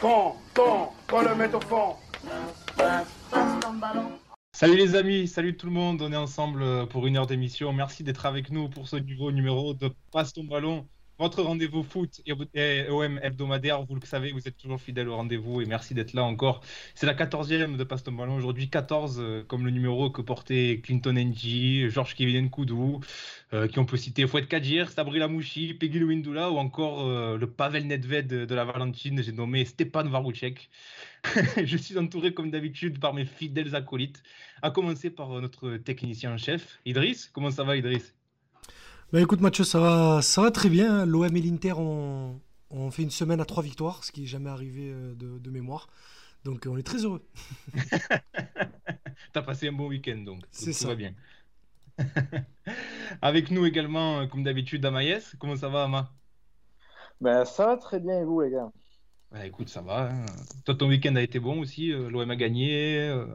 Quand, quand, quand le met au fond. Salut les amis, salut tout le monde, on est ensemble pour une heure d'émission. Merci d'être avec nous pour ce nouveau numéro de Passe ton ballon, votre rendez-vous foot et OM hebdomadaire. Vous le savez, vous êtes toujours fidèles au rendez-vous et merci d'être là encore. C'est la 14e de Passe ton ballon aujourd'hui, 14 euh, comme le numéro que portaient Clinton NG, Georges Kevin Koudou, euh, qui on peut citer Fouet Kadir, Sabri Lamouchi, Peggy Louindoula ou encore euh, le Pavel Nedved de la Valentine, j'ai nommé Stepan Varouchek. je suis entouré comme d'habitude par mes fidèles acolytes, à commencer par notre technicien en chef, Idriss. Comment ça va Idriss? Bah écoute Mathieu, ça va, ça va très bien. L'OM et l'Inter ont, fait une semaine à trois victoires, ce qui n'est jamais arrivé euh, de, mémoire. Donc on est très heureux. T'as passé un bon week-end donc. C'est ça. va bien. Avec nous également, comme d'habitude, Amaïs. Comment ça va, Ama? Ben, Ça va très bien et vous, les gars? Bah, écoute, ça va. Hein. Toi, ton week-end a été bon aussi. Euh, L'OM a gagné. Euh...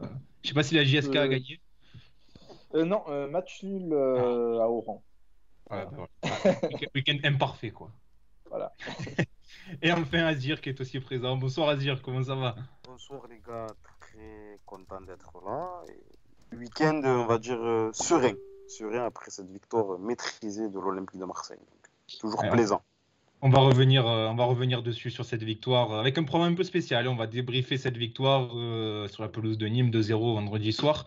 Je sais pas si la JSK a euh, gagné. Euh, non, match nul ah. à Oran. Voilà. Bah, week-end imparfait, quoi. Voilà. Et enfin, Azir qui est aussi présent. Bonsoir, Azir, comment ça va? Bonsoir, les gars. Très content d'être là. Week-end, on va dire, serein. Serein après cette victoire maîtrisée de l'Olympique de Marseille. toujours plaisant. On va revenir, euh, on va revenir dessus sur cette victoire euh, avec un programme un peu spécial. On va débriefer cette victoire euh, sur la pelouse de Nîmes 2-0 vendredi soir.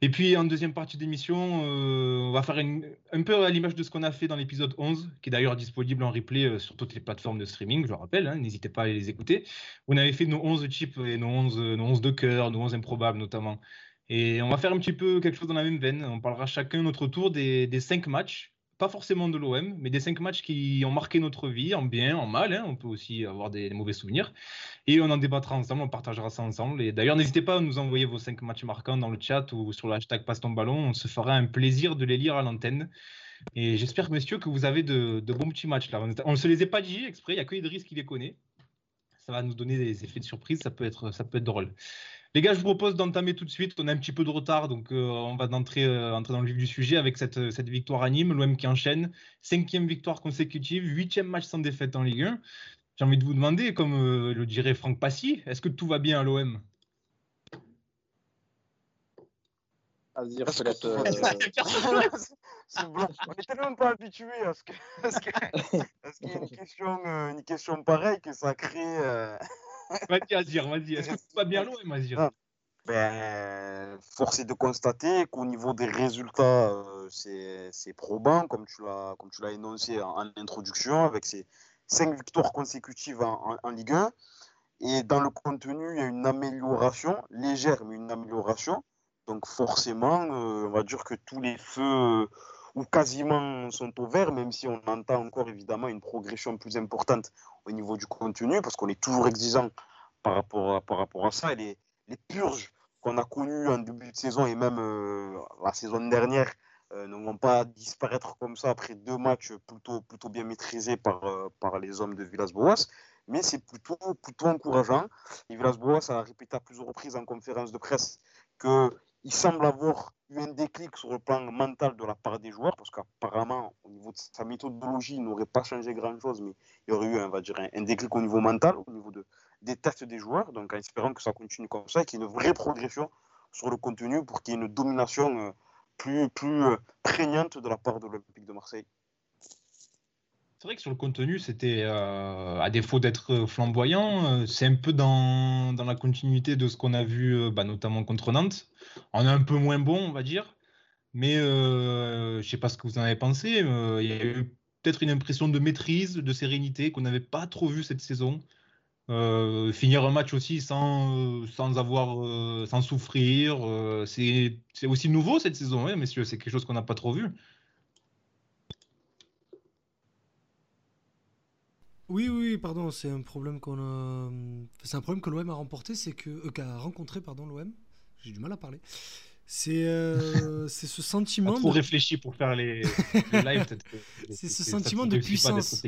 Et puis en deuxième partie d'émission, on va faire un peu à l'image de ce qu'on a fait dans l'épisode 11, qui est d'ailleurs disponible en replay sur toutes les plateformes de streaming, je le rappelle, hein, n'hésitez pas à les écouter. On avait fait nos 11 chips et nos 11, nos 11 de cœur, nos 11 improbables notamment. Et on va faire un petit peu quelque chose dans la même veine. On parlera chacun notre tour des, des 5 matchs pas forcément de l'OM, mais des cinq matchs qui ont marqué notre vie, en bien, en mal. Hein. On peut aussi avoir des, mauvais souvenirs. Et on en débattra ensemble, on partagera ça ensemble. Et d'ailleurs, n'hésitez pas à nous envoyer vos cinq matchs marquants dans le chat ou sur le hashtag Passe ton ballon. On se fera un plaisir de les lire à l'antenne. Et j'espère, messieurs, que vous avez de, bons petits matchs là. On ne se les a pas dit exprès, il n'y a que Idriss qui les connaît. Ça va nous donner des effets de surprise, ça peut être, ça peut être drôle. Les gars, je vous propose d'entamer tout de suite. On a un petit peu de retard, donc euh, on va entrer, euh, entrer dans le vif du sujet avec cette, cette victoire à Nîmes, l'OM qui enchaîne. Cinquième victoire consécutive, huitième match sans défaite en Ligue 1. J'ai envie de vous demander, comme euh, le dirait Franck Passy, est-ce que tout va bien à l'OM peut-être. On est tellement pas habitué à ce qu'il y ait une question, une question pareille que ça crée. vas-y, Azir, vas-y. Est-ce que tout va bien loin, Azir? Ben, Force est de constater qu'au niveau des résultats, euh, c'est probant, comme tu l'as énoncé en, introduction, avec ces cinq victoires consécutives en, en, Ligue 1. Et dans le contenu, il y a une amélioration, légère, mais une amélioration. Donc forcément, euh, on va dire que tous les feux ou quasiment sont au vert, même si on entend encore évidemment une progression plus importante au niveau du contenu, parce qu'on est toujours exigeant par rapport à, par rapport à ça. Les, les purges qu'on a connues en début de saison et même euh, la saison dernière euh, ne vont pas disparaître comme ça après deux matchs plutôt, plutôt bien maîtrisés par, euh, par les hommes de Villas-Boas. Mais c'est plutôt, plutôt encourageant. Villas-Boas a répété à plusieurs reprises en conférence de presse que il semble avoir eu un déclic sur le plan mental de la part des joueurs, parce qu'apparemment, au niveau de sa méthodologie, il n'aurait pas changé grand-chose, mais il y aurait eu, on va dire, un, déclic au niveau mental, au niveau de, des tests des joueurs, donc en espérant que ça continue comme ça et qu'il y ait une vraie progression sur le contenu pour qu'il y ait une domination euh, plus, plus euh, prégnante de la part de l'Olympique de Marseille. C'est vrai que sur le contenu, c'était, euh, à défaut d'être flamboyant, euh, c'est un peu dans, dans, la continuité de ce qu'on a vu, euh, bah, notamment contre Nantes. On est un peu moins bon, on va dire. Mais je ne sais pas ce que vous en avez pensé. Il y a eu peut-être une impression de maîtrise, de sérénité qu'on n'avait pas trop vu cette saison. finir un match aussi sans, sans avoir, sans souffrir, c'est aussi nouveau cette saison, hein, messieurs. C'est quelque chose qu'on n'a pas trop vu. Oui, oui, pardon, c'est un problème qu'on a. C'est un problème que l'OM a remporté, c'est que euh, qu'a rencontré, pardon, l'OM. J'ai du mal à parler. C'est euh, c'est ce sentiment. Trop de... réfléchi pour faire les, lives. c'est ce sentiment de puissance.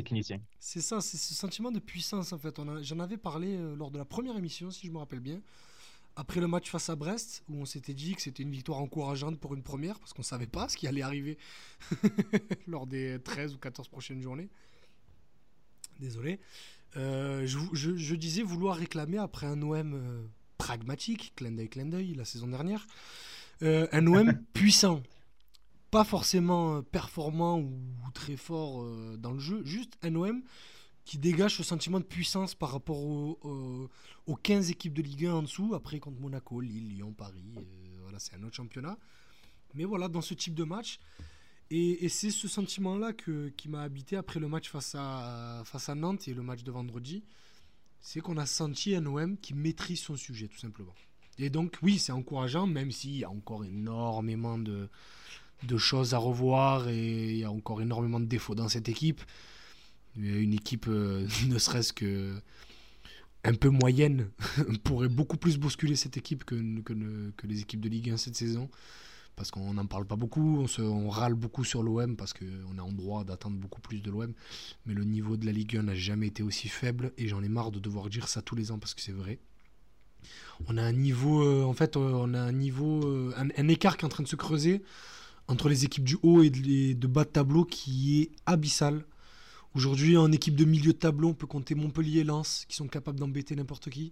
C'est ça, c'est ce sentiment de puissance en fait. J'en avais parlé euh, lors de la première émission, si je me rappelle bien. Après le match face à Brest, où on s'était dit que c'était une victoire encourageante pour une première, parce qu'on savait pas ce qui allait arriver lors des 13 ou 14 prochaines journées désolé. Euh, je, disais vouloir réclamer après un OM euh, pragmatique, clin d'œil, clin d'œil, la saison dernière, euh, un OM puissant. Pas forcément performant ou, très fort dans le jeu, juste un OM qui dégage ce sentiment de puissance par rapport aux 15 équipes de Ligue 1 en dessous, après contre Monaco, Lille, Lyon, Paris, voilà, c'est un autre championnat. Mais voilà, dans ce type de match, et, c'est ce sentiment-là qui m'a habité après le match face à, Nantes et le match de vendredi. C'est qu'on a senti un OM qui maîtrise son sujet, tout simplement. Et donc, oui, c'est encourageant, même s'il y a encore énormément de, choses à revoir et il y a encore énormément de défauts dans cette équipe. Une équipe, euh, ne serait-ce que un peu moyenne, pourrait beaucoup plus bousculer cette équipe que les équipes de Ligue 1 cette saison parce qu'on n'en parle pas beaucoup, on, râle beaucoup sur l'OM parce qu'on est en droit d'attendre beaucoup plus de l'OM, mais le niveau de la Ligue 1 n'a jamais été aussi faible et j'en ai marre de devoir dire ça tous les ans parce que c'est vrai. On a un niveau, euh, en fait, euh, on a un niveau, euh, un, écart qui est en train de se creuser entre les équipes du haut et de, bas de tableau qui est abyssal. Aujourd'hui, en équipe de milieu de tableau, on peut compter Montpellier et Lens qui sont capables d'embêter n'importe qui.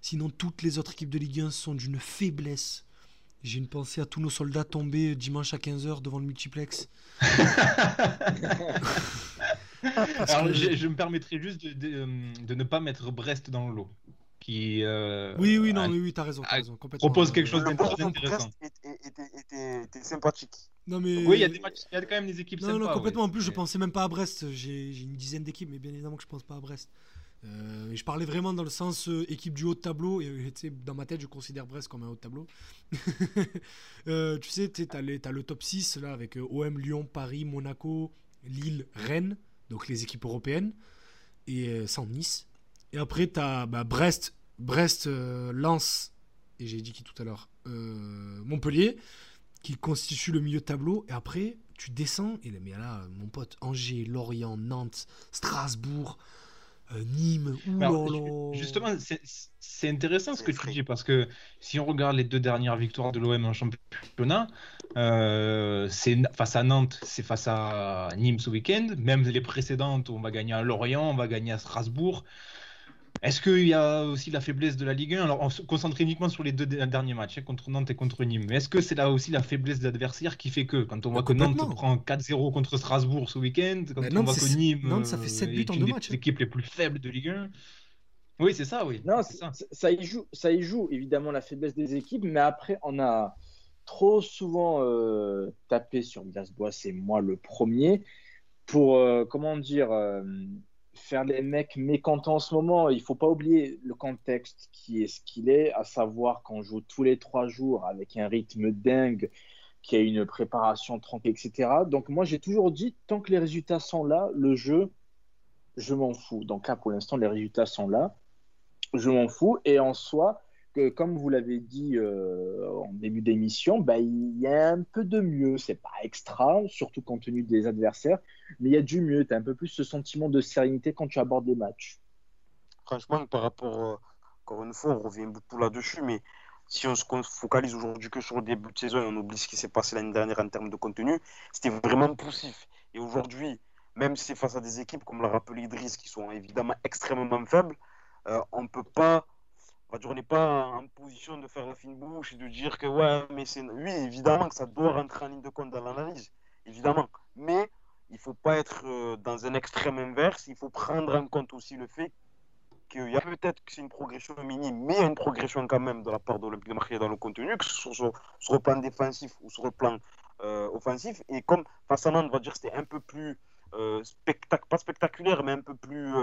Sinon, toutes les autres équipes de Ligue 1 sont d'une faiblesse j'ai une pensée à tous nos soldats tombés dimanche à 15h devant le multiplex. Alors, je, me permettrai juste de, euh, de, ne pas mettre Brest dans le lot. Qui, euh, oui, oui, non, oui, oui, t'as raison, as raison Propose quelque chose d'intéressant. était, sympathique. Non, mais... Oui, il y, a des matchs, y a quand même des équipes non, Non, complètement. En plus, je pensais même pas à Brest. J'ai une dizaine d'équipes, mais bien évidemment que je pense pas à Brest. Euh, je parlais vraiment dans le sens euh, équipe du haut de tableau. Et dans ma tête, je considère Brest comme un haut de tableau. Euh, tu sais, tu as, le top 6 là, avec OM, Lyon, Paris, Monaco, Lille, Rennes, donc les équipes européennes, et sans Nice. Et après, tu as bah, Brest, Brest Lens, et j'ai dit qui tout à l'heure, Montpellier, qui constitue le milieu de tableau. Et après, tu descends, et mais là, mon pote, Angers, Lorient, Nantes, Strasbourg. Euh, Nîmes. justement, c'est intéressant ce que tu dis parce que si on regarde les deux dernières victoires de l'OM en championnat, euh, c'est face à Nantes, c'est face à Nîmes ce week-end. Même les précédentes, on va gagner à Lorient, on va gagner à Strasbourg. Est-ce qu'il y a aussi la faiblesse de la Ligue 1 Alors, on se concentre uniquement sur les deux derniers matchs, hein, contre Nantes et contre Nîmes. Mais est-ce que c'est là aussi la faiblesse de l'adversaire qui fait que, quand on voit que Nantes prend 4-0 contre Strasbourg ce week-end, quand on voit que Nîmes Nantes, ça fait 7 buts en deux matchs. Hein. les plus faibles de Ligue 1 Oui, c'est ça, oui. Non, ça. ça. y joue, ça y joue, évidemment, la faiblesse des équipes, mais après, on a trop souvent euh, tapé sur Villas-Bois, c'est moi le premier, pour, euh, comment dire. Euh, faire les mecs mécontents en ce moment, il faut pas oublier le contexte qui est ce qu'il est, à savoir qu'on joue tous les trois jours avec un rythme dingue, qui a une préparation tranquille, etc. Donc moi j'ai toujours dit, tant que les résultats sont là, le jeu, je m'en fous. Donc là pour l'instant les résultats sont là, je m'en fous. Et en soi, comme vous l'avez dit euh, en début d'émission, bah, il y a un peu de mieux. C'est pas extra, surtout compte tenu des adversaires, mais il y a du mieux. Tu as un peu plus ce sentiment de sérénité quand tu abordes les matchs. Franchement, par rapport, euh, encore une fois, on revient beaucoup là-dessus, mais si on se focalise aujourd'hui que sur le début de saison et on oublie ce qui s'est passé l'année dernière en termes de contenu, c'était vraiment poussif. Et aujourd'hui, même si c'est face à des équipes, comme l'a rappelé Idriss, qui sont évidemment extrêmement faibles, euh, on ne peut pas on n'est pas en position de faire la fine bouche et de dire que ouais, mais c'est. Oui, évidemment que ça doit rentrer en ligne de compte dans l'analyse, évidemment. Mais il ne faut pas être euh, dans un extrême inverse. Il faut prendre en compte aussi le fait qu'il y a peut-être que c'est une progression minime, mais une progression quand même de la part de l'Olympique de Marseille dans le contenu, que ce soit sur, le plan défensif ou sur le plan euh, offensif. Et comme face à Nantes, on va dire c'était un peu plus euh, pas spectaculaire, mais un peu plus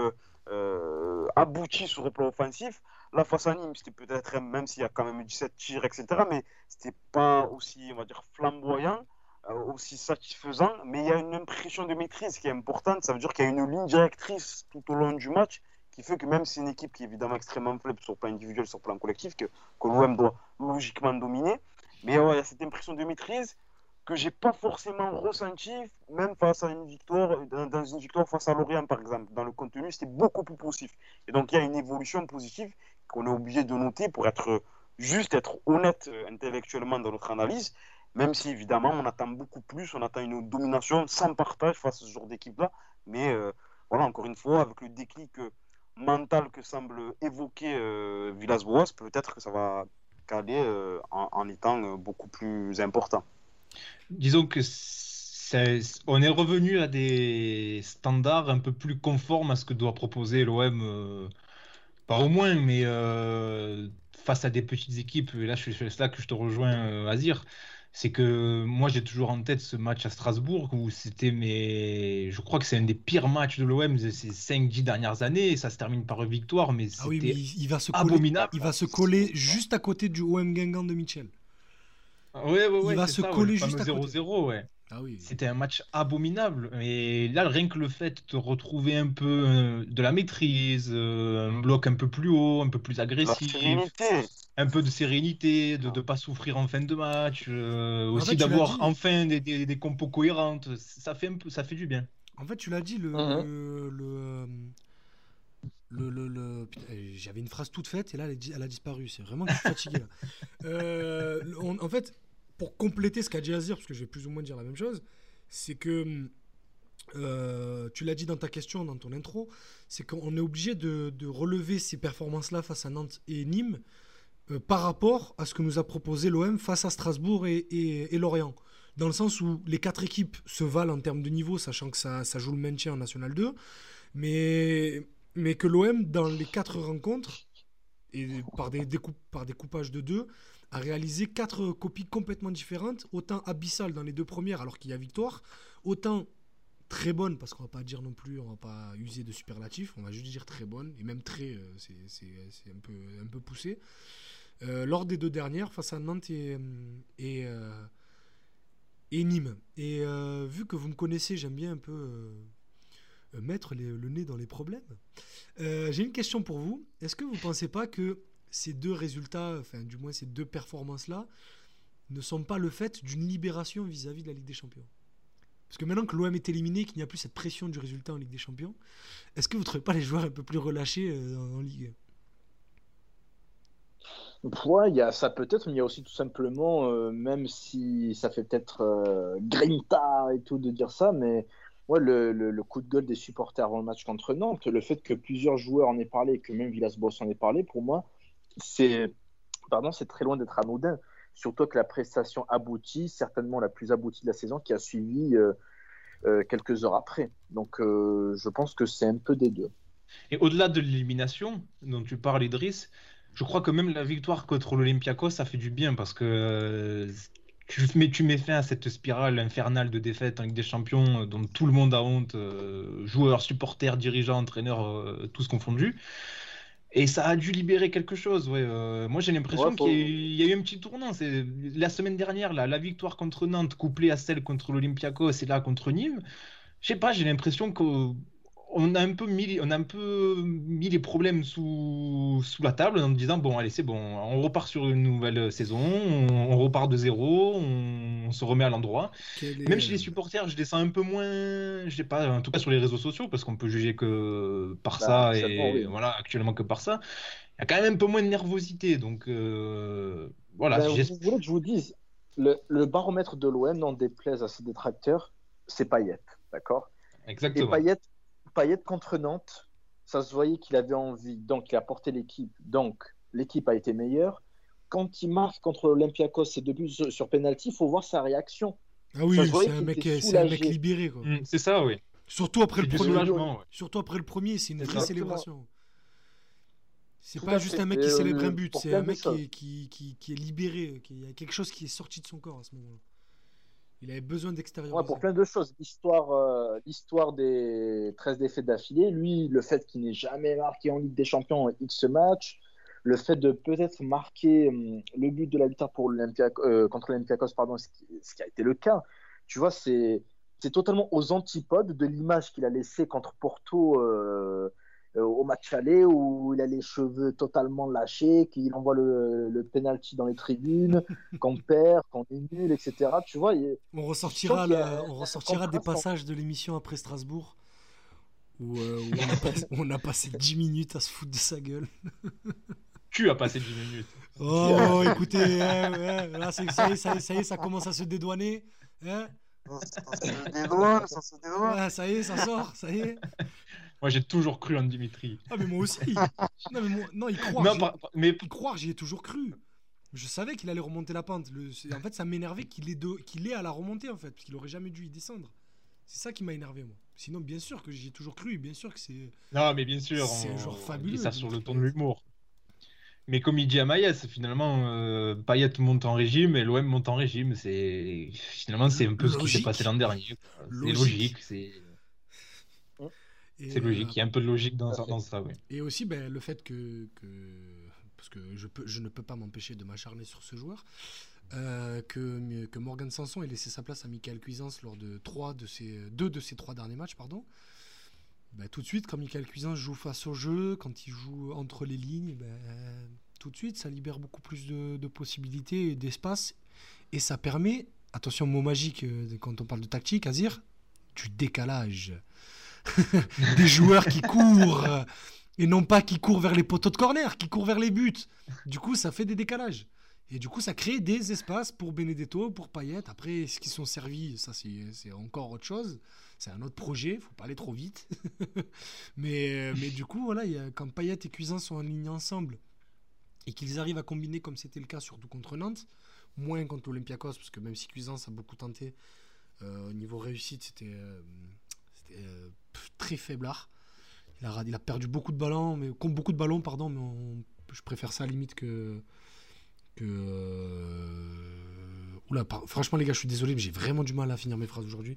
abouti sur le plan offensif. La face à Nîmes, c'était peut-être, même s'il y a quand même eu 17 tirs, etc., mais c'était pas aussi, on va dire, flamboyant, euh, aussi satisfaisant, mais il y a une impression de maîtrise qui est importante. Ça veut dire qu'il y a une ligne directrice tout au long du match qui fait que même si c'est une équipe qui est évidemment extrêmement faible sur le plan individuel, sur le plan collectif, que, que l'OM doit logiquement dominer, mais il y a cette impression de maîtrise que j'ai pas forcément ressenti, même face à une victoire, dans une victoire face à Lorient par exemple. Dans le contenu, c'était beaucoup plus positif. Et donc il y a une évolution positive qu'on est obligé de noter pour être juste, être honnête euh, intellectuellement dans notre analyse, même si évidemment on attend beaucoup plus, on attend une domination sans partage face à ce genre d'équipe-là. Mais euh, voilà, encore une fois, avec le déclic mental que semble évoquer Villas-Boas, peut-être que ça va caler en, étant beaucoup plus important. Disons que on est revenu à des standards un peu plus conformes à ce que doit proposer l'OM, pas au moins, mais face à des petites équipes. Et là, c'est là que je te rejoins, Azir c'est que moi j'ai toujours en tête ce match à Strasbourg où c'était mais je crois que c'est un des pires matchs de l'OM de ces 5-10 dernières années et ça se termine par une victoire mais c'était ah oui, il, va se abominable. Coller, il va se coller juste à côté du OM Guingamp de Michel. Ouais, ouais, ouais, il va se coller juste à 0-0 ouais. Ah c'était un match abominable. Et là, rien que le fait de retrouver un peu euh, de la maîtrise, euh, un bloc un peu plus haut, un peu plus agressif, un peu de sérénité, de ne pas souffrir en fin de match, euh, aussi d'avoir enfin des, des, compos cohérentes, ça fait, un peu, ça fait du bien. En fait, tu l'as dit, le, mhm. le, le, le, j'avais une phrase toute faite et là elle, a disparu. C'est vraiment que je suis fatigué. en fait, pour compléter ce qu'a dit Azir, parce que je vais plus ou moins dire la même chose, c'est que euh, tu l'as dit dans ta question, dans ton intro, c'est qu'on est obligé de, relever ces performances-là face à Nantes et Nîmes euh, par rapport à ce que nous a proposé l'OM face à Strasbourg et, Lorient. Dans le sens où les quatre équipes se valent en termes de niveau, sachant que ça, ça joue le maintien en National 2, mais, mais que l'OM, dans les quatre rencontres, et par des, par des coupages de deux, a réalisé quatre copies complètement différentes, autant abyssales dans les deux premières alors qu'il y a victoire, autant très bonnes, parce qu'on va pas dire non plus, on va pas user de superlatifs, on va juste dire très bonnes, et même très, euh, c'est un peu, un peu poussé. Euh, lors des deux dernières, face à Nantes et, et, euh, et Nîmes. Et vu que vous me connaissez, j'aime bien un peu mettre le nez dans les problèmes. J'ai une question pour vous. Est-ce que vous ne pensez pas que ces deux résultats, enfin du moins ces deux performances-là, ne sont pas le fait d'une libération vis-à-vis de la Ligue des Champions? Parce que maintenant que l'OM est éliminé, qu'il n'y a plus cette pression du résultat en Ligue des Champions, est-ce que vous ne trouvez pas les joueurs un peu plus relâchés euh, en, Ligue? Ouais, y a ça peut-être, mais il y a aussi tout simplement, euh, même si ça fait peut-être euh, grinta et tout de dire ça, mais ouais, le, le, coup de gueule des supporters avant le match contre Nantes, le fait que plusieurs joueurs en aient parlé, que même Villas-Boas en ait parlé, pour moi, c'est pardon, c'est très loin d'être anodin. Surtout que la prestation aboutit, certainement la plus aboutie de la saison, qui a suivi euh, euh, quelques heures après. Donc, euh, je pense que c'est un peu des deux. Et au-delà de l'élimination dont tu parles, Idriss, je crois que même la victoire contre l'Olympiakos, ça fait du bien parce que tu mets, tu mets fin à cette spirale infernale de défaites en Ligue des Champions dont tout le monde a honte, joueurs, supporters, dirigeants, entraîneurs, tous confondus. Et ça a dû libérer quelque chose. Ouais. Euh, moi, j'ai l'impression qu'il y a eu un petit tournant. C'est la semaine dernière, là, la victoire contre Nantes couplée à celle contre l'Olympiakos et là contre Nîmes. Je sais pas, j'ai l'impression que on a un peu mis, on a un peu mis les problèmes sous, sous la table en disant bon allez c'est bon, on repart sur une nouvelle saison, on, repart de zéro, on, se remet à l'endroit. Même chez les supporters, je descends un peu moins, je sais pas, en tout cas sur les réseaux sociaux parce qu'on peut juger que par bah, ça et voilà actuellement que par ça. Il y a quand même un peu moins de nervosité donc euh, voilà. Ben, vous voulez que je vous dise le, le baromètre de l'OM n'en déplaise à ses détracteurs, c'est Payet, d'accord? Exactement. Et Payet, Payet contre Nantes, ça se voyait qu'il avait envie, donc il a porté l'équipe, donc l'équipe a été meilleure. Quand il marque contre l'Olympiakos ses deux buts sur penalty, il faut voir sa réaction. Ah oui, c'est un, mec, un mec libéré. Mm, c'est ça, oui. Surtout après, le premier, Surtout après le premier, c'est une vraie célébration. C'est pas juste un mec qui célèbre un but, c'est un mec qui, qui, qui, est libéré, qui a quelque chose qui est sorti de son corps à ce moment-là. Il avait besoin d'extérieur. Pour plein de choses. L'histoire, euh, des 13 défaites d'affilée, lui, le fait qu'il n'ait jamais marqué en Ligue des Champions X match, le fait de peut-être marquer hum, le but de la victoire pour euh, contre l'Olympiakos, pardon, ce qui, a été le cas. Tu vois, c'est, c'est totalement aux antipodes de l'image qu'il a laissée contre Porto euh, au match aller où il a les cheveux totalement lâchés, qu'il envoie le, le penalty dans les tribunes, qu'on perd, qu'on est nul, etc. Tu vois, on ressortira, on ressortira des passages de l'émission après Strasbourg où, euh, on, a passé, 10 minutes à se foutre de sa gueule. tu as passé 10 minutes. Oh, écoutez, là, ça, y est, ça, y est, ça commence à se dédouaner. Hein ça se dédouane, ça se dédouane. ça y est, ça sort, ça y est. Moi, j'ai toujours cru en Dimitri. Ah, mais moi aussi. non, mais moi... non, il croit. mais... croire, j'y ai toujours cru. Je savais qu'il allait remonter la pente. Le... En fait, ça m'énervait qu'il ait, de... qu'il ait à la remonter, en fait, parce qu'il aurait jamais dû y descendre. C'est ça qui m'a énervé, moi. Sinon, bien sûr que j'y ai toujours cru, bien sûr que c'est. Non, mais bien sûr. C'est un joueur fabuleux. ça sur le ton de l'humour. Mais comme il dit à Maïs, finalement, euh, Payet monte en régime et l'OM monte en régime. C'est finalement c'est un peu ce qui s'est passé l'an dernier. C'est logique. C'est c'est logique. Il y a un peu de logique dans, dans ça. Oui. Et aussi, ben, le fait que, que parce que je, peux, je ne peux pas m'empêcher de m'acharner sur ce joueur. Euh, que, que Morgan Sanson ait laissé sa place à Michael Cuisance lors de trois de ses, deux de ses trois derniers matchs. Pardon. Ben, tout de suite, quand Michael Cuisance joue face au jeu, quand il joue entre les lignes, ben, tout de suite, ça libère beaucoup plus de, de possibilités et d'espace. Et ça permet, attention, mot magique euh, quand on parle de tactique, Azir, du décalage. des joueurs qui courent et non pas qui courent vers les poteaux de corner, qui courent vers les buts. Du coup, ça fait des décalages. Et du coup, ça crée des espaces pour Benedetto, pour Payet. Après, ce qui sont servis, ça, c'est encore autre chose. C'est un autre projet, faut pas aller trop vite. mais, du coup, voilà, quand Payet et Cuisin sont alignés ensemble et qu'ils arrivent à combiner comme c'était le cas surtout contre Nantes, moins contre l'Olympiakos, parce que même si Cuisance a beaucoup tenté, euh, au niveau réussite, c'était euh, euh, très faiblard. Il a, il a perdu beaucoup de ballons, mais comme beaucoup de ballons, pardon, mais je préfère ça à la limite que. que euh, Oula, franchement, les gars, je suis désolé, mais j'ai vraiment du mal à finir mes phrases aujourd'hui.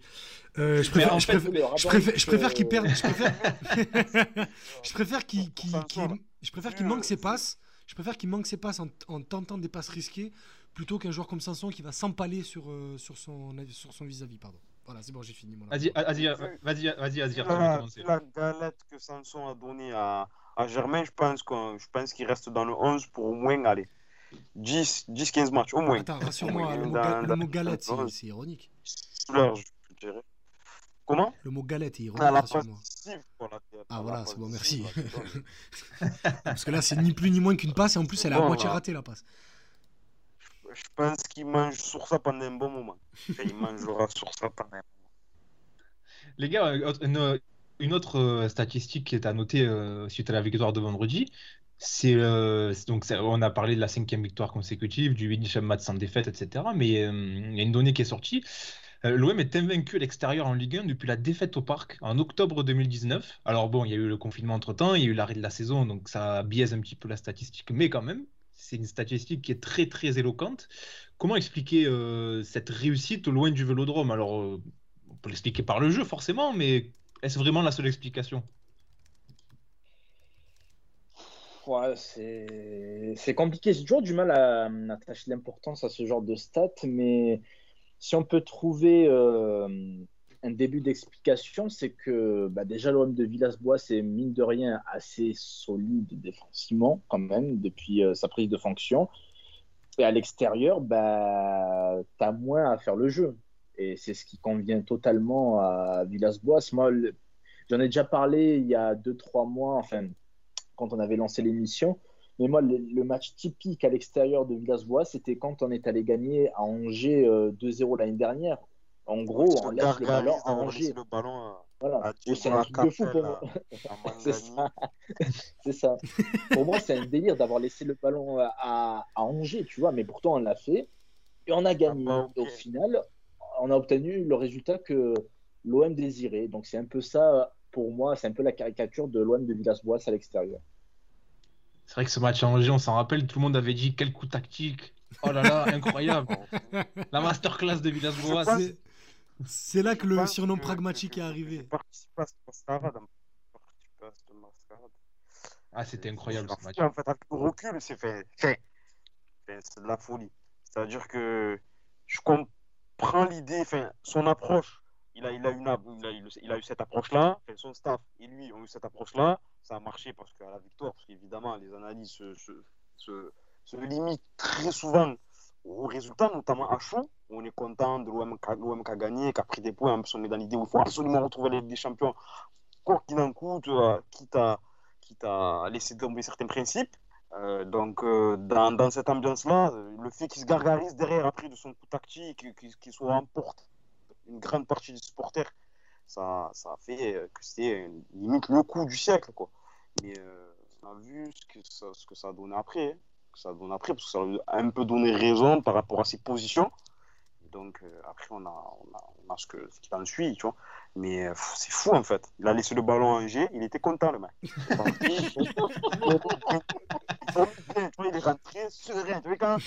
Euh, je préfère, je préfère, je préfère, qu'il perde. Je préfère, je préfère qu'il je préfère qu'il manque ses passes. Je préfère qu'il manque ses passes en, en, tentant des passes risquées plutôt qu'un joueur comme Sanson qui va s'empaler sur, sur son sur son vis-à-vis. pardon. Voilà, c'est bon, j'ai fini mon Vas-y, vas-y, vas-y, vas-y, vas-y, La galette que Samson a donnée à, à Germain, je pense qu'il reste dans le 11 pour au moins aller 10-15 matchs, au moins. Attends, rassure-moi, le, le, mot galette, c'est ironique. je dirais. Comment? Le mot galette est ironique, ah, rassure-moi. Ah voilà, c'est bon, merci. Parce que là, c'est ni plus ni moins qu'une passe, et en plus, elle est à moitié ratée, la passe je pense qu'il mange sur ça pendant un bon moment. il mangera sur ça pendant un moment. Les gars, euh, une, autre euh, statistique qui est à noter euh, suite à la victoire de vendredi, c'est donc on a parlé de la cinquième victoire consécutive, du huitième match sans défaite, etc. Mais il y a une donnée qui est sortie. L'OM est invaincu à l'extérieur en Ligue 1 depuis la défaite au Parc en octobre 2019. Alors bon, il y a eu le confinement entre-temps, il y a eu l'arrêt de la saison, donc ça biaise un petit peu la statistique, mais quand même, c'est une statistique qui est très très éloquente. Comment expliquer euh, cette réussite loin du vélodrome? Alors, euh, on peut l'expliquer par le jeu forcément, mais est-ce vraiment la seule explication? Ouais, c'est compliqué. J'ai toujours du mal à, attacher l'importance à ce genre de stats, mais si on peut trouver euh, un début d'explication, c'est que bah, déjà l'OM de Villas-Boas c'est mine de rien assez solide défensivement quand même depuis euh, sa prise de fonction. Et à l'extérieur, bah, tu as moins à faire le jeu. Et c'est ce qui convient totalement à Villas-Boas. Moi, j'en ai déjà parlé il y a 2-3 mois, enfin, quand on avait lancé l'émission. Mais moi, le, match typique à l'extérieur de Villas-Boas, c'était quand on est allé gagner à Angers 2-0 euh, l'année dernière, en gros, on laisse le ballon à Angers. Le ballon voilà. C'est un truc de fou pour moi. c'est ça. c'est ça. Pour moi, c'est un délire d'avoir laissé le ballon à, à, Angers, tu vois. Mais pourtant, on l'a fait et on a gagné. Ah bah, Au final, on a obtenu le résultat que l'OM désirait. Donc, c'est un peu ça, pour moi, c'est un peu la caricature de l'OM de Villas-Boas à l'extérieur. C'est vrai que ce match à Angers, on s'en rappelle, tout le monde avait dit quel coup tactique. Oh là là, incroyable. la masterclass de Villas-Boas. C'est là que le surnom pragmatique est arrivé. Ah, c'était incroyable ce match. En fait, avec le recul, c'est fait. c'est de la folie. C'est-à-dire que je comprends l'idée, enfin, son approche. Il a, il a, une, il a, eu, il a eu cette approche-là, son staff et lui ont eu cette approche-là. Ça a marché parce qu'à la victoire, parce qu'évidemment, les analyses se, se, se limitent très souvent au résultat, notamment à chaud. On est content de l'OM qui a gagné, qui a pris des points. On est dans l'idée où il faut absolument retrouver les, champions, quoi qu'il en coûte, euh, quitte, à, quitte à laisser tomber certains principes. Euh, donc, euh, dans, cette ambiance-là, le fait qu'il se gargarise derrière après de son coup tactique, qu'il soit en porte une grande partie des supporters ça, ça fait que c'était limite le coup du siècle. Quoi. Mais on a vu ce que ça, ce a donné après. Hein. Ça a donné après, parce que ça a un peu donné raison par rapport à ses positions. Donc après, on a, on a, on a ce, que, ce qui en suit, tu vois. Mais c'est fou en fait. Il a laissé le ballon en G, il était content le mec. il est rentré serein. Tu vois quand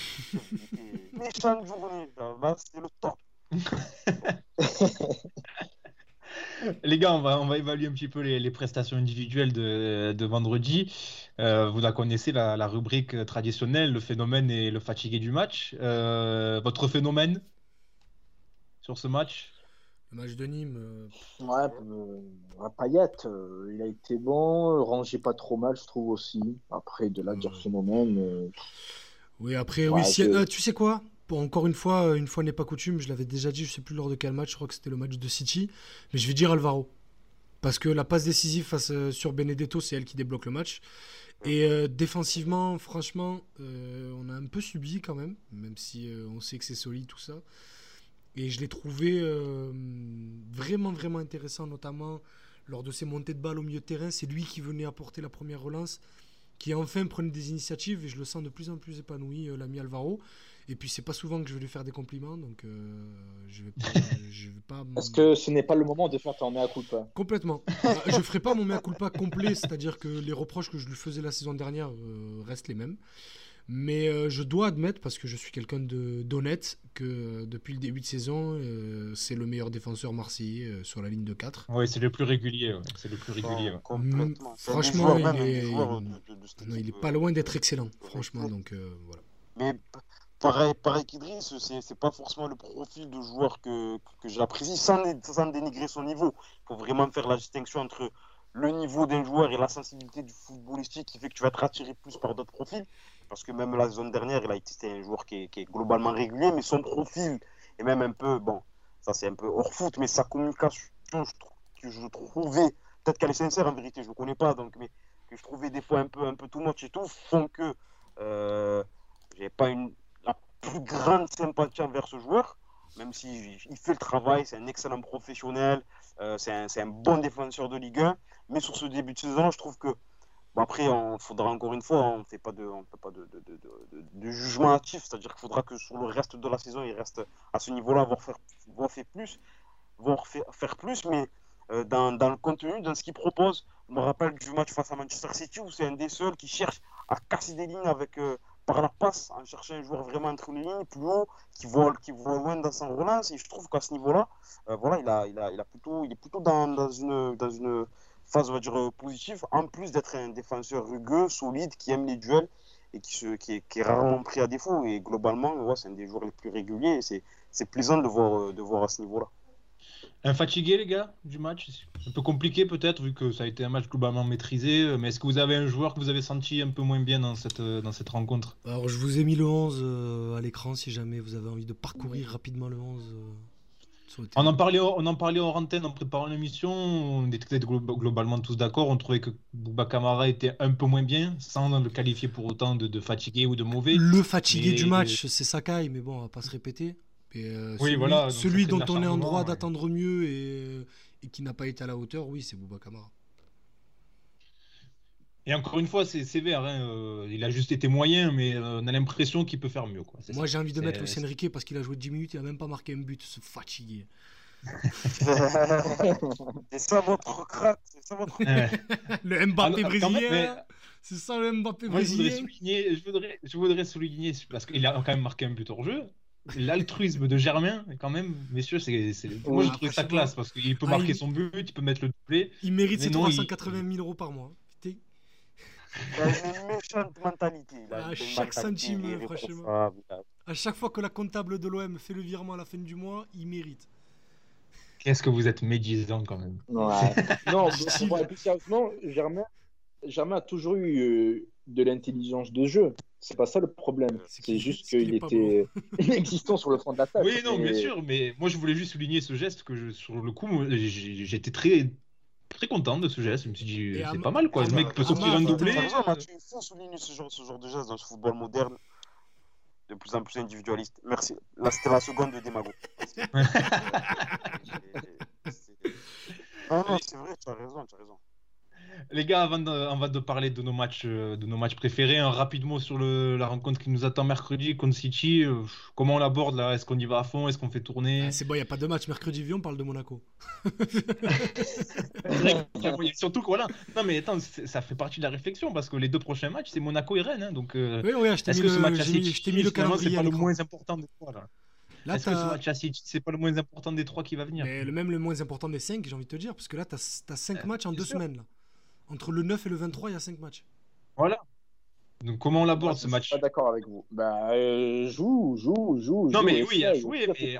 méchant journée, c'est le top. les gars, on va, on va évaluer un petit peu les, les prestations individuelles de, de vendredi. Euh, vous la connaissez, la, la, rubrique traditionnelle, le phénomène et le fatigué du match. Euh, votre phénomène sur ce match? Le match de Nîmes. Euh, ouais, euh, Payet, euh, il a été bon, rangé pas trop mal, je trouve aussi. Après, de là, dire phénomène. Oui, après, oui, tu sais quoi? Encore une fois, une fois n'est pas coutume, je l'avais déjà dit, je sais plus lors de quel match, je crois que c'était le match de City, mais je vais dire Alvaro. Parce que la passe décisive face sur Benedetto, c'est elle qui débloque le match. Et défensivement, franchement, on a un peu subi quand même, même si on sait que c'est solide tout ça. Et je l'ai trouvé euh, vraiment, vraiment intéressant, notamment lors de ses montées de balles au milieu de terrain. C'est lui qui venait apporter la première relance, qui enfin prenait des initiatives, et je le sens de plus en plus épanoui, euh, l'ami Alvaro. Et puis, c'est pas souvent que je vais lui faire des compliments, donc euh, je vais pas. je vais pas Parce que ce n'est pas le moment de faire ton mea culpa. Complètement. Bah, je ferai pas mon mea culpa complet, c'est-à-dire que les reproches que je lui faisais la saison dernière restent les mêmes. Mais euh, je dois admettre, parce que je suis quelqu'un d'honnête, que euh, depuis le début de saison, euh, c'est le meilleur défenseur marseillais sur la ligne de 4. Oui, c'est le plus régulier. C'est le plus régulier. Mm, franchement, il est, pas loin d'être excellent. Franchement, donc voilà. Mais pareil, pareil qu'Idriss, c'est pas forcément le profil de joueur que, que j'apprécie, sans, sans dénigrer son niveau. Il faut vraiment faire la distinction entre le niveau d'un joueur et la sensibilité du footballistique qui fait que tu vas te attirer plus par d'autres profils parce que même la saison dernière, il a été un joueur qui est, globalement régulier, mais son profil est même un peu, bon, ça c'est un peu hors foot, mais sa communication, que je trouvais, peut-être qu'elle est sincère en vérité, je ne le connais pas, donc, mais que je trouvais des fois un peu, un peu too much et tout, font que euh, j'ai pas une, plus grande sympathie envers ce joueur, même s'il il fait le travail, c'est un excellent professionnel, euh, c'est un, un, bon défenseur de Ligue 1, mais sur ce début de saison, je trouve que après, il faudra encore une fois, on ne fait pas de, on fait pas de, de, de, jugement actif, c'est-à-dire qu'il faudra que sur le reste de la saison, il reste à ce niveau-là, voire faire, voir faire plus, voire faire, plus, mais euh, dans, dans, le contenu, dans ce qu'il propose. Je me rappelle du match face à Manchester City où c'est un des seuls qui cherche à casser des lignes avec, euh, par la passe, en cherchant un joueur vraiment entre les lignes, plus haut, qui voit, qui voit loin dans son relance. Et je trouve qu'à ce niveau-là, euh, voilà, il, a, il, a, il, a plutôt, il est plutôt dans, dans une, dans une phase, on va dire, positive, en plus d'être un défenseur rugueux, solide, qui aime les duels et qui, se, qui, est, qui rarement pris à défaut. Et globalement, c'est un des joueurs les plus réguliers c'est plaisant de voir, euh, de voir à ce niveau-là. Un fatigué, les gars, du match Un peu compliqué peut-être, vu que ça a été un match globalement maîtrisé. Mais est-ce que vous avez un joueur que vous avez senti un peu moins bien dans cette, dans cette rencontre? Alors, je vous ai mis le 11 euh, à l'écran si jamais vous avez envie de parcourir rapidement le 11. On en parlait, on en parlait en antenne en préparant l'émission. On était globalement tous d'accord. On trouvait que Bouba Kamara était un peu moins bien, sans le qualifier pour autant de, fatigué ou de mauvais. Le fatigué du match, c'est Sakai, mais bon, on va pas se répéter. Euh, oui, celui, voilà, celui dont on est en droit d'attendre mieux et, qui n'a pas été à la hauteur, oui, c'est Bouba Kamara. Et encore une fois, c'est sévère. Hein. Euh, il a juste été moyen, mais euh, on a l'impression qu'il peut faire mieux. Quoi. Moi, j'ai envie de mettre Lucien Riquet parce qu'il a joué 10 minutes, il n'a même pas marqué un but, ce fatigué. c'est ça votre crack, c'est ça votre... le Mbappé ah, brésilien. C'est ça le Mbappé brésilien. Je voudrais, je, voudrais, souligner, parce qu'il a quand même marqué un but hors jeu, l'altruisme de Germain, quand même, messieurs, c'est, moi je trouve ça classe parce qu'il peut ah, marquer son but, il peut mettre le doublé. Il mérite ses 380 000 euros par mois. Une méchante mentalité. à chaque centime, franchement. À chaque fois que la comptable de l'OM fait le virement à la fin du mois, il mérite. Qu'est-ce que vous êtes médisant quand même. Ouais. non, plus sérieusement, Germain, Germain a toujours eu euh, de l'intelligence de jeu. C'est pas ça le problème. C'est juste qu'il était inexistant sur le front de l'attaque. Oui, non, bien sûr, mais moi je voulais juste souligner ce geste que je, sur le coup, j'étais très très content de ce geste. Je me suis dit, c'est pas mal quoi. Le mec peut sortir un doublé. Il faut souligner ce genre, ce genre de geste dans ce football moderne, de plus en plus individualiste. Merci. Là, c'était la seconde de Démago. Non, non, c'est vrai, tu as raison, tu as raison. Les gars, avant de, parler de nos matchs, euh, de nos matchs préférés, un rapide mot sur la rencontre qui nous attend mercredi contre City. Euh, comment on l'aborde là? Est-ce qu'on y va à fond? Est-ce qu'on fait tourner? Ah, C'est bon, il n'y a pas de match mercredi. Viens, on parle de Monaco. Surtout que voilà. Non, mais attends, ça fait partie de la réflexion parce que les deux prochains matchs, c'est Monaco et Rennes. Hein, donc, euh, oui, oui, est-ce que ce match à City, je t'ai mis le calendrier. C'est pas le moins important des trois là? Là, Est-ce que ce match à City, c'est pas le moins important des trois qui va venir? Mais le Même le moins important des cinq, j'ai envie de te dire, parce que là, tu as, cinq matchs en deux semaines. Là. Entre le 9 et le 23, il y a 5 matchs. Voilà. Donc comment on l'aborde ce match Je suis pas d'accord avec vous. Bah, euh, joue, joue, joue. Non, mais oui, a joué. Mais...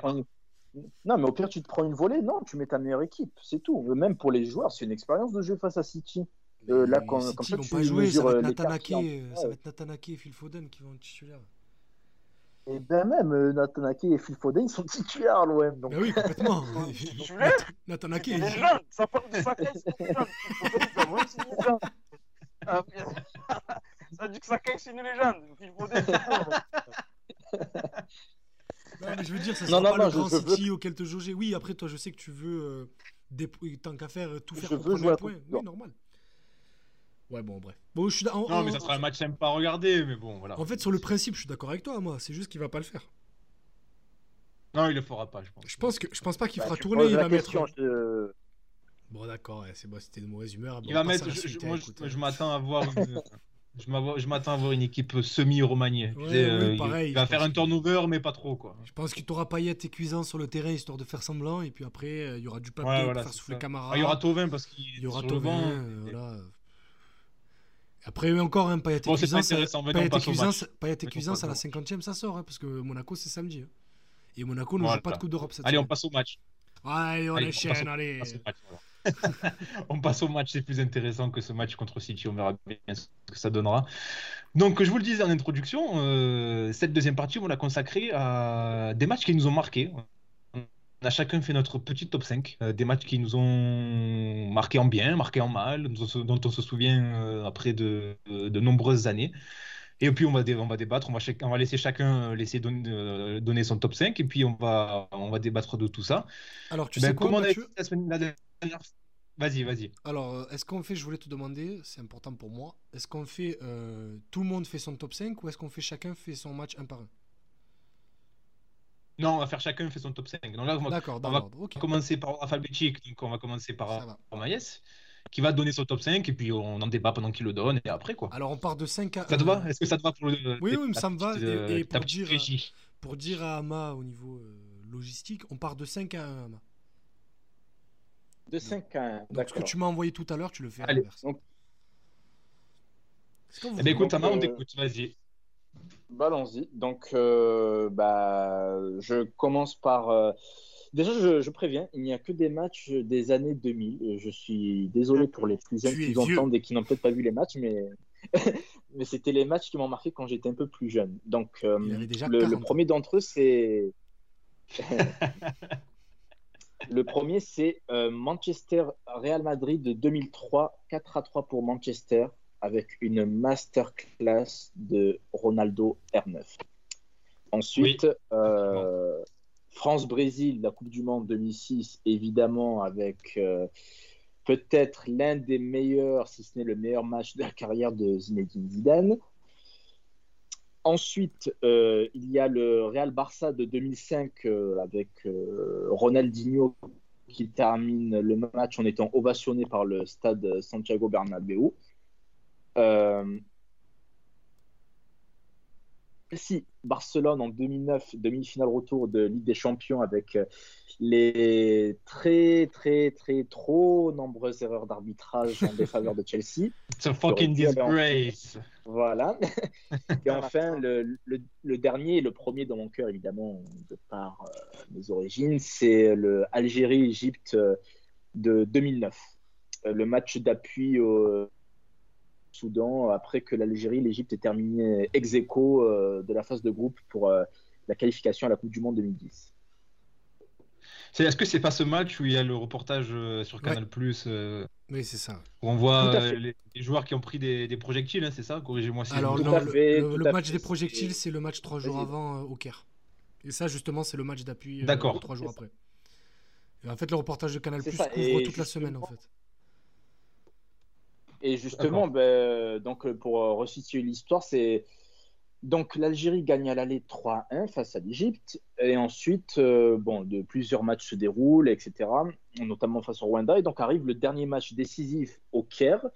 Non, mais au pire, tu te prends une volée. Non, tu mets ta meilleure équipe. C'est tout. Même pour les joueurs, c'est une expérience de jeu face à City. Euh, là, quand, City, comme ça, vont tu pas jouer. Ça va ça va être Natanake et Phil Foden qui vont être titulaires. Et ben même, euh, Natanake et Phil Foden, ils sont titulaires à l'OM. Donc... Ben oui, complètement. Natanake. Il est jeune, ça parle de sa caisse. Ça dit que sa caisse, c'est une légende. Phil Foden, Non, mais je veux dire, ça sera non, pas non, le grand City veux... auquel te jauger. Oui, après, toi, je sais que tu veux, euh, des... tant qu'à faire, tout faire je pour veux prendre un point. Oui, normal. Ouais, bon, bref. Bon, je suis non, mais ça sera un match sympa à regarder, mais bon, voilà. En fait, sur le principe, je suis d'accord avec toi, moi. C'est juste qu'il va pas le faire. Non, il le fera pas, je pense. Je pense que je pense pas qu'il bah, fera tourner. Il va mettre. Bon, d'accord, c'est bon, c'était de mauvaise humeur. il va mettre. Je, moi, je, m'attends à voir. Une... je m'attends à voir une équipe semi-remaniée. Ouais, euh, pareil, il va faire un turnover, mais pas trop, quoi. Je pense qu'il t'aura Payet et Cuisant sur le terrain histoire de faire semblant, et puis après, euh, il y aura du papier pour faire souffler Camara. Ah, il y aura Tovin parce qu'il y aura Tovin. Euh, voilà. Après, encore un Payet et bon, Cuisance. Payet et Cuisance à la 50e, ça sort, hein, parce que Monaco, c'est samedi. Hein. Et Monaco ne joue pas de Coupe d'Europe cette Allez, on passe au match. Allez, on allez, on allez. on passe au match, c'est plus intéressant que ce match contre City. On verra bien ce que ça donnera. Donc, je vous le disais en introduction, euh, cette deuxième partie, on l'a consacrée à des matchs qui nous ont marqués on a chacun fait notre petit top 5, euh, des matchs qui nous ont marqué en bien, marqué en mal, dont on se souvient euh, après de, nombreuses années. Et puis on va, on va débattre, on va, on va laisser chacun euh, laisser donner, son top 5 et puis on va, on va débattre de tout ça. Alors tu ben, sais quoi, comment la semaine dernière Vas-y, vas-y. Alors, est-ce qu'on fait, je voulais te demander, c'est important pour moi, est-ce qu'on fait, tout le monde fait son top 5 ou est-ce qu'on fait chacun fait son match un par un? Non, on va faire chacun fait son top 5. Donc là, on va, on va commencer par alphabétique. Donc on va commencer par, Maïs, qui va donner son top 5 et puis on en débat pendant qu'il le donne et après quoi. Alors on part de 5 à. Ça te va? Est-ce que ça te va pour le. Oui, oui, ça me va. et, pour, dire, pour dire à Ama au niveau euh, logistique, on part de 5 à 1, Ama. De 5 à 1. Donc ce que tu m'as envoyé tout à l'heure, tu le fais à l'inverse. Donc... Eh bien, écoute, Ama, on euh, t'écoute, vas-y. Bah, allons-y. Donc, euh, bah, je commence par. Euh, déjà, je, préviens, il n'y a que des matchs des années 2000. Je suis désolé pour les plus jeunes qui entendent et qui n'ont peut-être pas vu les matchs, mais, mais c'était les matchs qui m'ont marqué quand j'étais un peu plus jeune. Donc, euh, le, premier d'entre eux, c'est. le premier, c'est Manchester Real Madrid de 2003, 4 à 3 pour Manchester avec une masterclass de Ronaldo R9. Ensuite, euh, France-Brésil, la Coupe du Monde 2006, évidemment, avec euh, peut-être l'un des meilleurs, si ce n'est le meilleur match de la carrière de Zinedine Zidane. Ensuite, euh, il y a le Real Barça de 2005 avec Ronaldinho qui termine le match en étant ovationné par le stade Santiago Bernabéu. Euh, si Barcelone en 2009, demi-finale retour de Ligue des Champions avec euh, les très très très trop nombreuses erreurs d'arbitrage en défaveur de Chelsea. It's a fucking disgrace. Voilà. et enfin, le, le, dernier, le premier dans mon cœur évidemment de par euh, mes origines, c'est le Algérie-Égypte de 2009. le match d'appui au Soudan après que l'Algérie l'Égypte ait terminé ex aequo euh, de la phase de groupe pour euh, la qualification à la Coupe du Monde 2010. Est-ce que c'est pas ce match où il y a le reportage euh, sur Canal Plus Oui, c'est ça. Où on voit les, joueurs qui ont pris des, projectiles, hein, c'est ça? Corrigez-moi si Alors, non, le, match des projectiles, c'est le match trois jours avant au Caire. Et ça, justement, c'est le match d'appui trois jours après. en fait, le reportage de Canal Plus couvre toute la semaine, en fait. Et justement, ben, donc pour resituer l'histoire, c'est donc l'Algérie gagne à l'aller 3-1 face à l'Égypte. Et ensuite, euh, bon, de plusieurs matchs se déroulent, etc. Notamment face au Rwanda. Et donc arrive le dernier match décisif au Caire,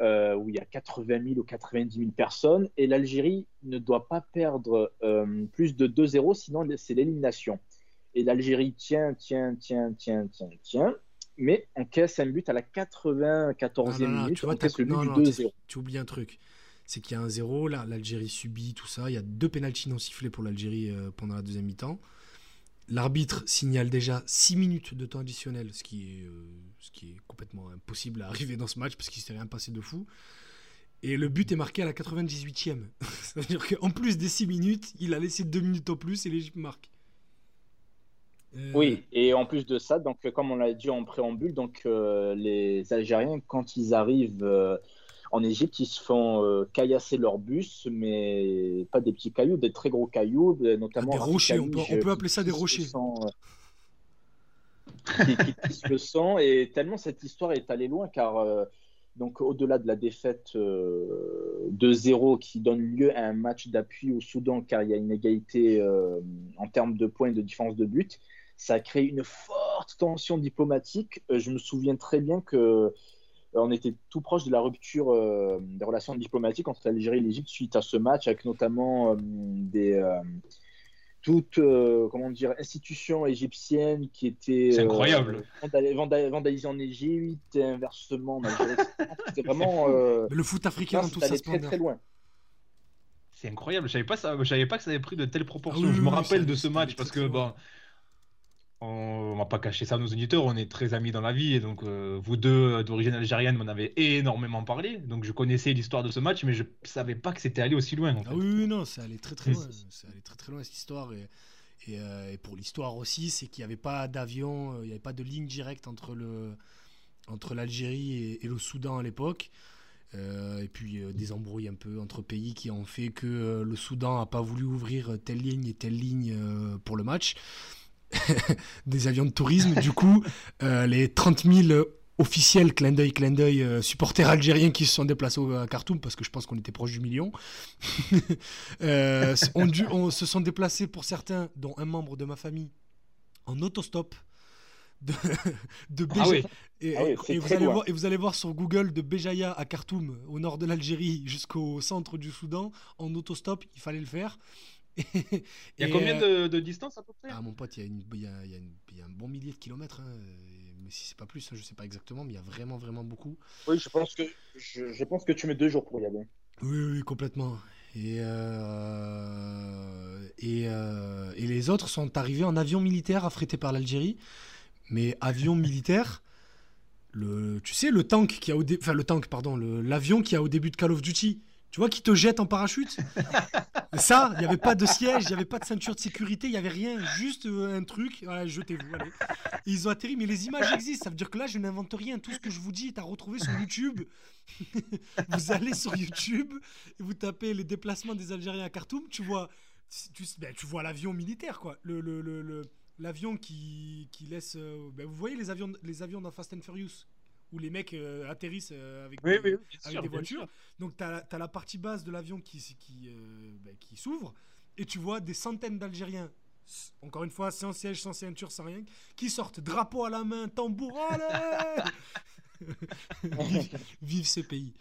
euh, où il y a 80 000 ou 90 000 personnes. Et l'Algérie ne doit pas perdre euh, plus de 2-0, sinon c'est l'élimination. Et l'Algérie tient, tient, tient, tient, tient, tient. Mais encaisse un but à la 94e minute. Tu, vois, le but du 2-0. Tu oublies un truc c'est qu'il y a un zéro. Là, l'Algérie subit tout ça. Il y a deux pénalties non sifflés pour l'Algérie euh, pendant la deuxième mi-temps. L'arbitre signale déjà 6 minutes de temps additionnel, ce qui est, euh, ce qui est complètement impossible à arriver dans ce match parce qu'il ne s'est rien passé de fou. Et le but est marqué à la 98e. Ça veut dire qu'en plus des 6 minutes, il a laissé 2 minutes en plus et l'Égypte marque. Euh, oui, et en plus de ça, donc comme on l'a dit en préambule, donc les Algériens, quand ils arrivent en Égypte, ils se font euh, caillasser leur bus, mais pas des petits cailloux, des très gros cailloux, notamment. Des rochers, on peut, appeler ça des rochers. Euh, qui, qui le sang, et tellement cette histoire est allée loin, car euh, donc au-delà de la défaite de 0 qui donne lieu à un match d'appui au Soudan, car il y a une égalité en termes de points de différence de but, ça a créé une forte tension diplomatique. je me souviens très bien que euh, on était tout proche de la rupture euh, des relations diplomatiques entre l'Algérie et l'Égypte suite à ce match, avec notamment euh, des toutes comment dire institutions égyptiennes qui étaient incroyable vandalisées en Égypte et inversement en Algérie. C'était vraiment le foot africain dans tout ça très très loin. C'est incroyable. Je savais pas ça. Je savais pas que ça avait pris de telles proportions. Ah je me rappelle de ce match parce que bon on va pas cacher ça à nos auditeurs, on est très amis dans la vie, et donc euh, vous deux euh, d'origine algérienne m'en avez énormément parlé, donc je connaissais l'histoire de ce match, mais je savais pas que c'était allé aussi loin. Ah oui, non, c'est allé très très loin, c'est allé très très loin cette histoire, et, euh, pour l'histoire aussi, c'est qu'il n'y avait pas d'avion, il n'y avait pas de ligne directe entre le entre l'Algérie et, le Soudan à l'époque. et puis des embrouilles un peu entre pays qui ont fait que le Soudan n'a pas voulu ouvrir telle ligne et telle ligne pour le match. des avions de tourisme. Du coup, euh, les 30 000 officiels, clin d'œil, clin d'œil, euh, supporters algériens qui se sont déplacés à Khartoum, parce que je pense qu'on était proche du million, euh, on, se sont déplacés pour certains, dont un membre de ma famille, en autostop. De, de ah et, ah et, vous allez voir, et vous allez voir sur Google de Béjaïa à Khartoum, au nord de l'Algérie, jusqu'au centre du Soudan, en autostop, il fallait le faire. Il y a combien euh, de, distance à peu près? Ah mon pote, il y, a, un bon millier de kilomètres. Hein, mais si c'est pas plus, hein, je sais pas exactement, mais il y a vraiment vraiment beaucoup. Oui, je pense que je, pense que tu mets deux jours pour y aller. Oui, oui, complètement. Et, euh, euh, et, les autres sont arrivés en avion militaire affrété par l'Algérie. Mais avion militaire, le, tu sais, le tank qui a au enfin le tank, pardon, l'avion qui a au début de Call of Duty, tu vois, qui te jette en parachute? Ça, il n'y avait pas de siège, il n'y avait pas de ceinture de sécurité, il n'y avait rien, juste euh, un truc. Jetez-vous, allez. ils ont atterri, mais les images existent. Ça veut dire que là, je n'invente rien. Tout ce que je vous dis est à retrouver sur YouTube. vous allez sur YouTube et vous tapez les déplacements des Algériens à Khartoum. Tu vois, tu, ben, vois l'avion militaire, quoi. L'avion qui, qui laisse. Euh, ben, vous voyez les avions, les avions dans Fast and Furious? Où les mecs euh, atterrissent euh, avec, des, voitures. Donc tu as, la partie basse de l'avion qui, qui, euh, bah, qui s'ouvre et tu vois des centaines d'Algériens, encore une fois, sans siège, sans ceinture, sans rien, qui sortent drapeau à la main, tambour, vive, ce pays.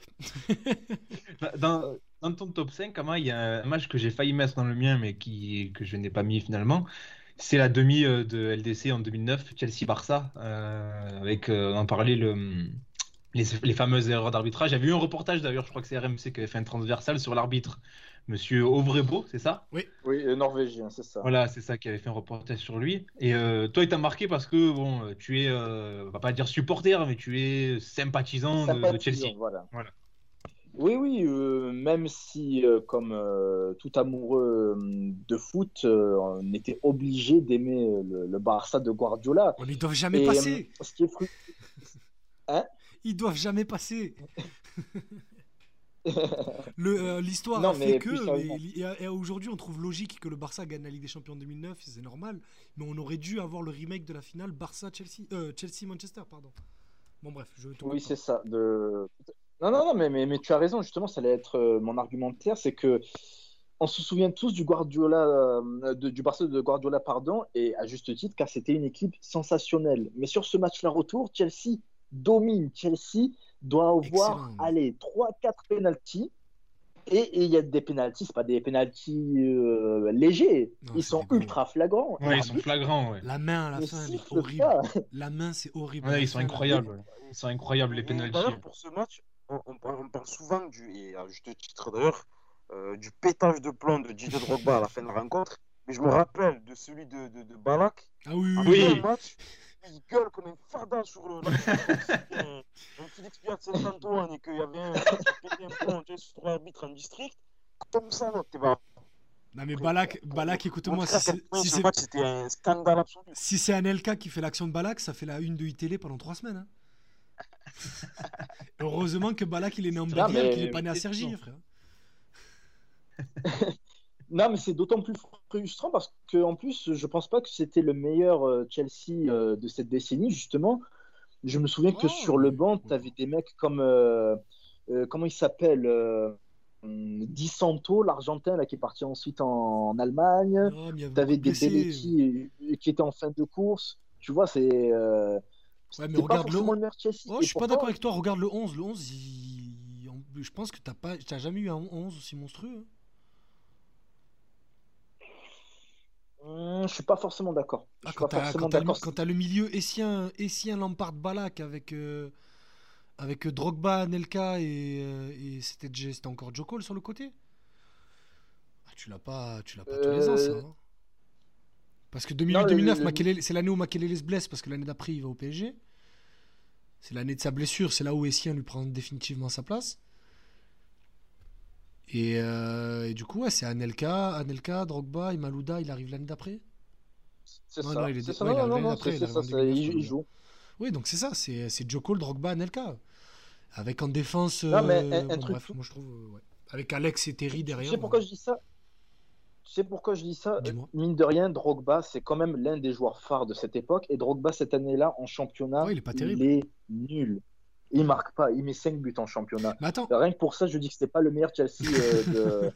dans, dans, ton top 5, il y a un match que j'ai failli mettre dans le mien, mais qui, que je n'ai pas mis finalement. C'est la demi euh, de LDC en 2009, Chelsea-Barça, euh, avec, euh, on en parlait, le, les, fameuses erreurs d'arbitrage. J'avais vu un reportage d'ailleurs, je crois que c'est RMC qui avait fait un transversal sur l'arbitre, monsieur Ovrebo, c'est ça? Oui, oui, norvégien, c'est ça. Voilà, c'est ça qui avait fait un reportage sur lui. Et toi, il t'a marqué parce que, bon, tu es, on va pas dire supporter, mais tu es sympathisant, de, Chelsea. voilà. Oui, oui, euh, même si, euh, comme euh, tout amoureux de foot, on était obligé d'aimer le, Barça de Guardiola. Oh, ils doivent jamais passer. ce qui est hein? Ils doivent jamais passer. L'histoire a fait que, et, aujourd'hui on trouve logique que le Barça gagne la Ligue des Champions en 2009, c'est normal, mais on aurait dû avoir le remake de la finale Barça-Chelsea, Chelsea-Manchester, pardon. Bon bref, je Oui, c'est ça. De... Non, non, non, mais, mais, mais, tu as raison, justement, ça allait être euh, mon argumentaire, c'est que on se souvient tous du Guardiola, euh, du Barça de Guardiola, pardon, et à juste titre, car c'était une équipe sensationnelle. Mais sur ce match-là retour, Chelsea domine. Chelsea doit avoir, allez, 3-4 pénalties. Et il y a des pénalties, c'est pas des pénalties euh, légers, ils sont ultra flagrants. Ouais, ils sont flagrants, ouais. La main à la fin, elle est horrible. La main, c'est horrible. Ouais, ils sont incroyables. Ils sont incroyables, les pénalties. Pour ce match, on, parle, souvent du, et à juste titre d'ailleurs, euh, du pétage de plomb de Didier Drogba à la fin de la rencontre. Mais je me rappelle de celui de, de, de Balak. Ah oui, oui. Match, il gueule comme un fada sur le. un, un Félix Piat Saint-Antoine et qu'il y avait un, un plomb sur trois arbitres en district. Comme ça, non, t'es pas. Non mais Balak, Balak écoute-moi, si c'est un scandale absolu. Si c'est Anelka qui fait l'action de Balak, ça fait la une de ITL pendant trois semaines. Hein. Heureusement que Balak il est né en Belgique, qu'il est pas né à Sergi, frère. non, mais c'est d'autant plus frustrant parce que en plus, je pense pas que c'était le meilleur euh, Chelsea euh, de cette décennie, justement. Je me souviens que sur le banc, tu avais des mecs comme. Euh, comment il s'appelle Di Santo, l'Argentin, qui est parti ensuite en, Allemagne. Oh, tu avais des Belletti qui étaient en fin de course. Tu vois, c'est. Ouais, mais regarde le... le. Oh, je suis pas d'accord avec toi. Regarde le 11. Le 11, je pense que tu n'as jamais eu un 11 aussi monstrueux. Hein. Hmm, je suis pas forcément d'accord. Ah, quand tu as, le milieu Essien, Essien Lampard, Balak avec, euh, avec Drogba, Nelka et, euh, et c'était encore Joe Cole sur le côté ah, Tu l'as pas, tu l'as pas tous les ans, ça. Hein. parce que 2008-2009, c'est l'année où Makelele se blesse parce que l'année d'après, il va au PSG. C'est l'année de sa blessure, c'est là où Essien lui prend définitivement sa place. Euh, et, du coup, c'est Anelka, Anelka, Drogba, Malouda, il arrive l'année d'après C'est ça. Non, il est... ça. non, non, non c'est ça, il, joue. Oui, donc c'est ça, c'est Joe Cole, Drogba, Anelka. Avec en défense. Non, mais un, euh, truc. Bref, moi je trouve. Euh, ouais. Avec Alex et Terry derrière. Tu sais pourquoi je dis ça? Tu sais pourquoi je dis ça? Mine de rien, Drogba, c'est quand même l'un des joueurs phares de cette époque. Et Drogba, cette année-là, en championnat, il, est pas terrible. il est nul. Il marque pas, il met 5 buts en championnat. Rien que pour ça, je dis que c'était pas le meilleur Chelsea euh,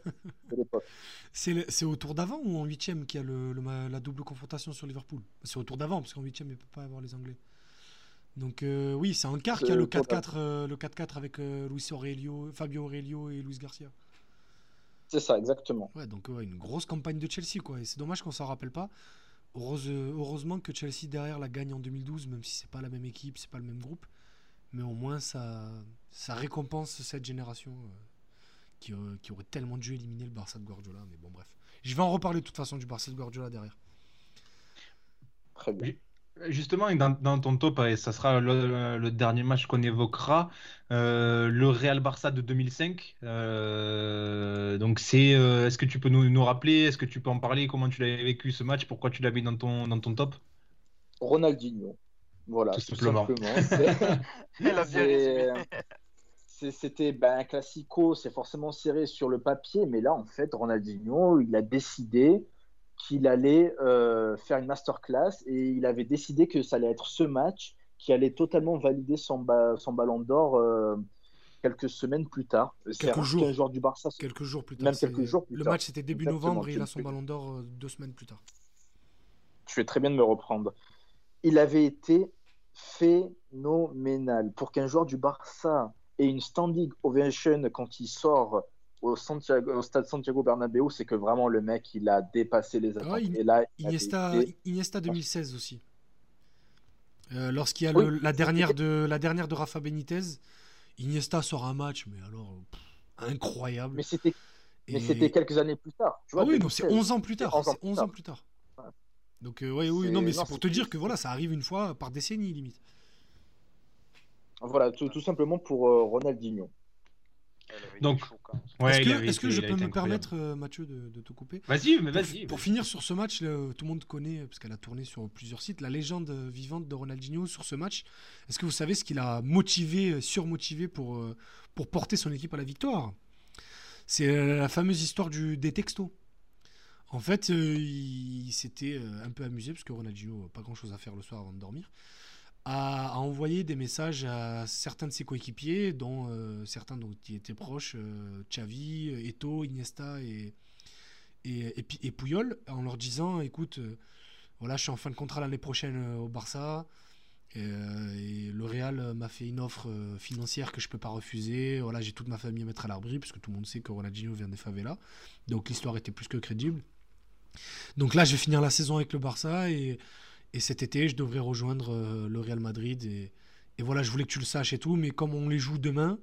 de, l'époque. C'est au tour d'avant ou en 8 qu'il y a le, la double confrontation sur Liverpool? C'est au tour d'avant, parce qu'en 8 il ne peut pas avoir les Anglais. Donc euh, oui, c'est en quart qu'il y a le 4-4 euh, le 4-4 avec Luis Aurelio, Fabio Aurelio et Luis Garcia. C'est ça, exactement. Ouais, donc une grosse campagne de Chelsea quoi. Et c'est dommage qu'on s'en rappelle pas. heureusement que Chelsea derrière la gagne en 2012, même si c'est pas la même équipe, c'est pas le même groupe mais au moins ça, ça récompense cette génération euh, qui, euh, qui, aurait tellement dû éliminer le Barça de Guardiola. Mais bon, bref. Je vais en reparler de toute façon du Barça de Guardiola derrière. Très bien. Justement, dans, dans ton top, et ça sera le, dernier match qu'on évoquera, euh, le Real Barça de 2005. donc, c'est, est-ce que tu peux nous, nous rappeler, est-ce que tu peux en parler, comment tu l'avais vécu ce match, pourquoi tu l'as mis dans ton, dans ton top? Ronaldinho. Voilà, tout, simplement. C'était ben, un classico, c'est forcément serré sur le papier, mais là, en fait, Ronaldinho, il a décidé qu'il allait euh, faire une masterclass et il avait décidé que ça allait être ce match qui allait totalement valider son, son ballon d'or euh, quelques semaines plus tard. Quelques jours. Un joueur du Barça. Quelques jours plus tard. Même quelques jours le match, c'était début novembre et il a son ballon d'or euh, deux semaines plus tard. Je fais très bien de me reprendre. Il avait été phénoménal. Pour qu'un joueur du Barça ait une standing ovation quand il sort au, stade Santiago Bernabéu, c'est que vraiment le mec, il a dépassé les attentes. Et là, Iniesta, 2016 aussi. Euh, lorsqu'il y a la, dernière de, la dernière de Rafa Benitez, Iniesta sort un match, mais alors incroyable. Mais c'était quelques années plus tard. ah oui, c'est 11 ans plus tard. 11 ans plus tard. Donc, euh, ouais, oui, non, mais c'est pour te dire que voilà, ça arrive une fois par décennie, limite. Voilà, tout, simplement pour euh, Ronaldinho. Donc, est-ce que, je peux me permettre, euh, Mathieu, de, te couper? Vas-y, mais vas-y. Pour, finir sur ce match, tout le monde connaît, parce qu'elle a tourné sur plusieurs sites, la légende vivante de Ronaldinho sur ce match. Est-ce que vous savez ce qu'il a motivé, surmotivé pour, euh, pour porter son équipe à la victoire? C'est euh, la fameuse histoire du, des textos. En fait, il s'était un peu amusé, parce que Ronaldinho n'a pas grand-chose à faire le soir avant de dormir a, envoyé des messages à certains de ses coéquipiers, dont euh, certains dont il était proche, euh, Xavi, Eto, Iniesta et, et, et, Puyol, en leur disant écoute, euh, voilà, je suis en fin de contrat l'année prochaine au Barça. Et, le Real m'a fait une offre financière que je peux pas refuser. Voilà, j'ai toute ma famille à mettre à l'abri, puisque tout le monde sait que Ronaldinho vient des favelas. Donc l'histoire était plus que crédible. Donc là, je vais finir la saison avec le Barça et, et cet été, je devrais rejoindre euh, le Real Madrid. Et, voilà, je voulais que tu le saches et tout. Mais comme on les joue demain,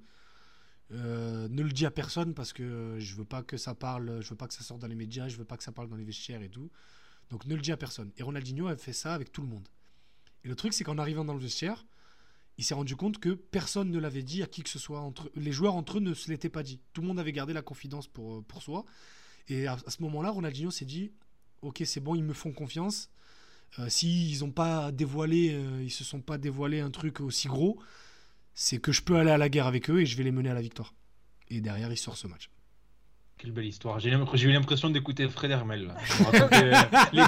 euh, ne le dis à personne parce que je veux pas que ça parle, je veux pas que ça sorte dans les médias, je veux pas que ça parle dans les vestiaires et tout. Donc ne le dis à personne. Et Ronaldinho a fait ça avec tout le monde. Et le truc, c'est qu'en arrivant dans le vestiaire, il s'est rendu compte que personne ne l'avait dit à qui que ce soit. Entre, les joueurs entre eux ne se l'étaient pas dit. Tout le monde avait gardé la confidence pour, euh, pour soi. Et à, à ce moment-là, Ronaldinho s'est dit Ok, c'est bon, ils me font confiance. Euh, s'ils n'ont pas dévoilé, euh, ils se sont pas dévoilé un truc aussi gros, c'est que je peux aller à la guerre avec eux et je vais les mener à la victoire. Et derrière, il sort ce match. Quelle belle histoire. J'ai eu l'impression d'écouter Fred Hermel. les,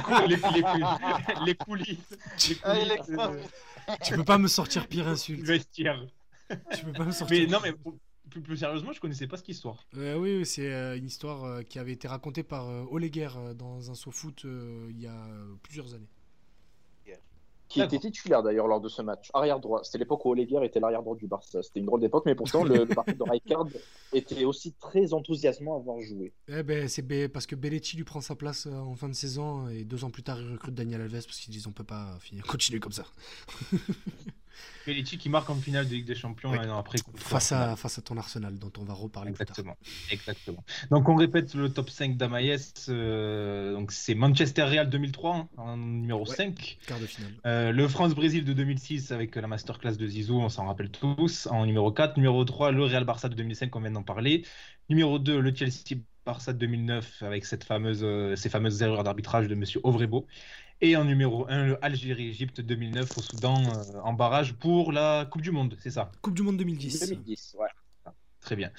les, coulisses. Ah, tu peux pas me sortir pire insulte. Vestiaire. Tu peux pas me sortir. Mais non, mais plus, sérieusement, je connaissais pas cette histoire. Euh, oui, c'est une histoire qui avait été racontée par Oleguer dans un SoFoot il y a plusieurs années qui était titulaire d'ailleurs lors de ce match. Arrière droit. C'était l'époque où Olivier était l'arrière droit du Barça. C'était une drôle d'époque, mais pourtant le, le Barça de Rijkaard était aussi très enthousiasmant à avoir joué. Eh ben, c'est parce que Belletti lui prend sa place euh, en fin de saison et deux ans plus tard il recrute Daniel Alves parce qu'ils disent on peut pas finir, continuer comme ça. Pelletti qui marque en finale de Ligue des Champions après. Face à, face à ton Arsenal, dont on va reparler Exactement. Exactement. Donc on répète le top 5 d'Amaïs. Euh, donc c'est Manchester Real 2003 hein, en numéro 5. Quart de finale. Euh, le France-Brésil de 2006 avec la masterclass de Zizou, on s'en rappelle tous, en numéro 4. Numéro 3, le Real Barça de 2005, on vient d'en parler. Numéro 2, le Chelsea Barça de 2009 avec cette fameuse, euh, ces fameuses erreurs d'arbitrage de Monsieur Ovrebo. Et en numéro 1, le Algérie-Égypte 2009 au Soudan euh, en barrage pour la Coupe du Monde, c'est ça? Coupe du Monde 2010. 2010, ouais. très bien.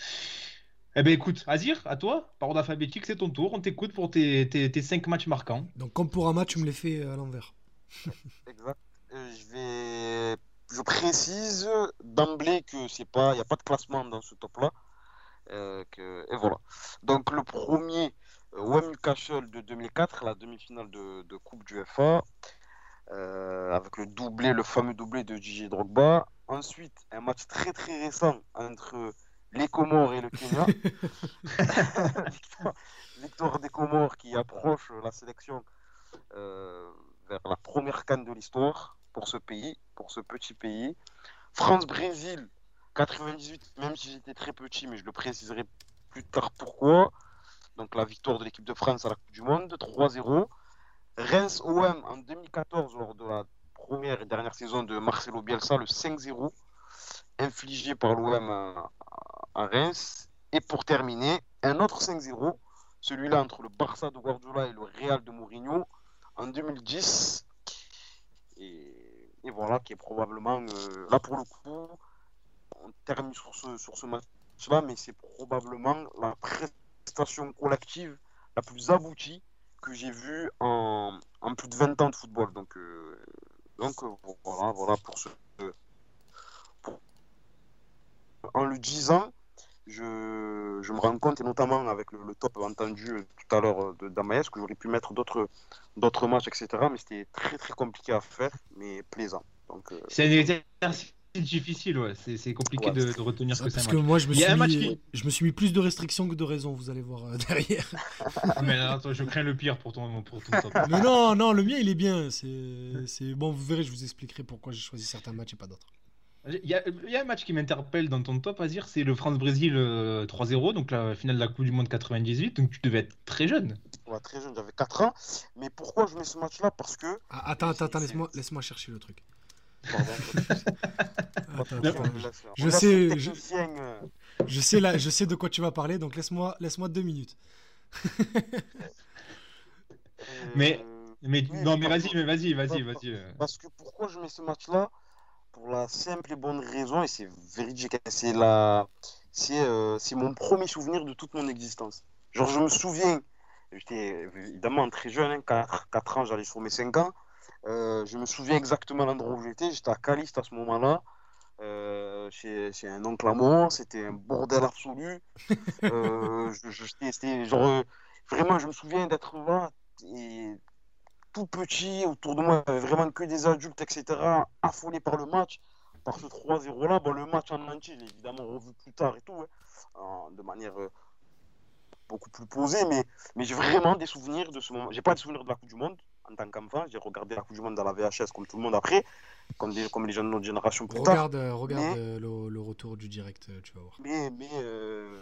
Eh bien écoute, Azir, à toi, par ordre alphabétique, c'est ton tour. On t'écoute pour tes, tes, tes 5 matchs marquants. Donc comme pour un match, tu me les fais à l'envers. exact. Euh, je vais... Je précise d'emblée que c'est pas, il n'y a pas de classement dans ce top-là. Euh, que... Et voilà. Donc le premier, Wem Castle de 2004, la demi-finale de, Coupe du FA, euh, avec le doublé, le fameux doublé de Gigi Drogba. Ensuite, un match très très récent entre les Comores et le Kenya. victoire, des Comores qui approche la sélection euh, vers la première canne de l'histoire pour ce pays, pour ce petit pays. France-Brésil, 98, même si j'étais très petit, mais je le préciserai plus tard pourquoi donc la victoire de l'équipe de France à la Coupe du Monde, 3-0. Reims OM en 2014 lors de la première et dernière saison de Marcelo Bielsa, le 5-0 infligé par l'OM à, Reims. Et pour terminer, un autre 5-0, celui-là entre le Barça de Guardiola et le Real de Mourinho en 2010. Et, voilà, qui est probablement, euh, là pour le coup, on termine sur ce, match-là, mais c'est probablement la prestation collective la plus aboutie que j'ai vue en, en, plus de 20 ans de football. Donc, euh, donc euh, voilà, voilà pour ce. en le disant, je, je, me rends compte, et notamment avec le, top entendu tout à l'heure de Damaès, que j'aurais pu mettre d'autres, matchs, etc. Mais c'était très très compliqué à faire, mais plaisant. Donc, euh, C'est un exercice difficile, ouais. C'est compliqué de, retenir ce que c'est. Parce que moi, je me, suis mis, je me suis mis plus de restrictions que de raisons, vous allez voir euh, derrière. mais attends, je crains le pire pour ton, pour ton top. mais non, non, le mien, il est bien. C'est bon, vous verrez, je vous expliquerai pourquoi j'ai choisi certains matchs et pas d'autres. Il y, a, y, a un match qui m'interpelle dans ton top, Azir, c'est le France-Brésil 3-0, euh, donc la finale de la Coupe du Monde 98. Donc tu devais être très jeune. Ouais, très jeune, j'avais 4 ans. Mais pourquoi je mets ce match-là? Parce que. Ah, attends, attends, attends, laisse-moi laisse chercher le truc. je sais, je, je, sais là, je sais de quoi tu vas parler, donc laisse-moi, laisse-moi deux minutes. mais, mais non, mais vas-y, mais vas-y, vas-y, vas-y. Parce que pourquoi je mets ce match-là? Pour la simple et bonne raison, et c'est véridique, c'est la, c'est, c'est mon premier souvenir de toute mon existence. Genre, je me souviens J'étais évidemment très jeune, 4, hein, 4 ans, j'allais sur mes 5 ans. Euh, je me souviens exactement l'endroit où j'étais. J'étais à Caliste à ce moment-là, euh, chez, chez, un oncle à moi. C'était un bordel absolu. euh, je, genre, vraiment, je me souviens d'être là et tout petit. Autour de moi, il n'y avait vraiment que des adultes, etc., affolés par le match, par ce 3-0 là. Bon, le match en entier, j'ai évidemment revu plus tard et tout, hein, de manière beaucoup plus posé, mais, mais j'ai vraiment des souvenirs de ce moment. J'ai pas de souvenirs de la Coupe du Monde en tant qu'enfant. J'ai regardé la Coupe du Monde dans la VHS comme tout le monde après, comme, des, comme les jeunes de notre génération plus regarde, tard. Regarde euh, le, retour du direct, euh, tu vas voir. Mais, mais, euh,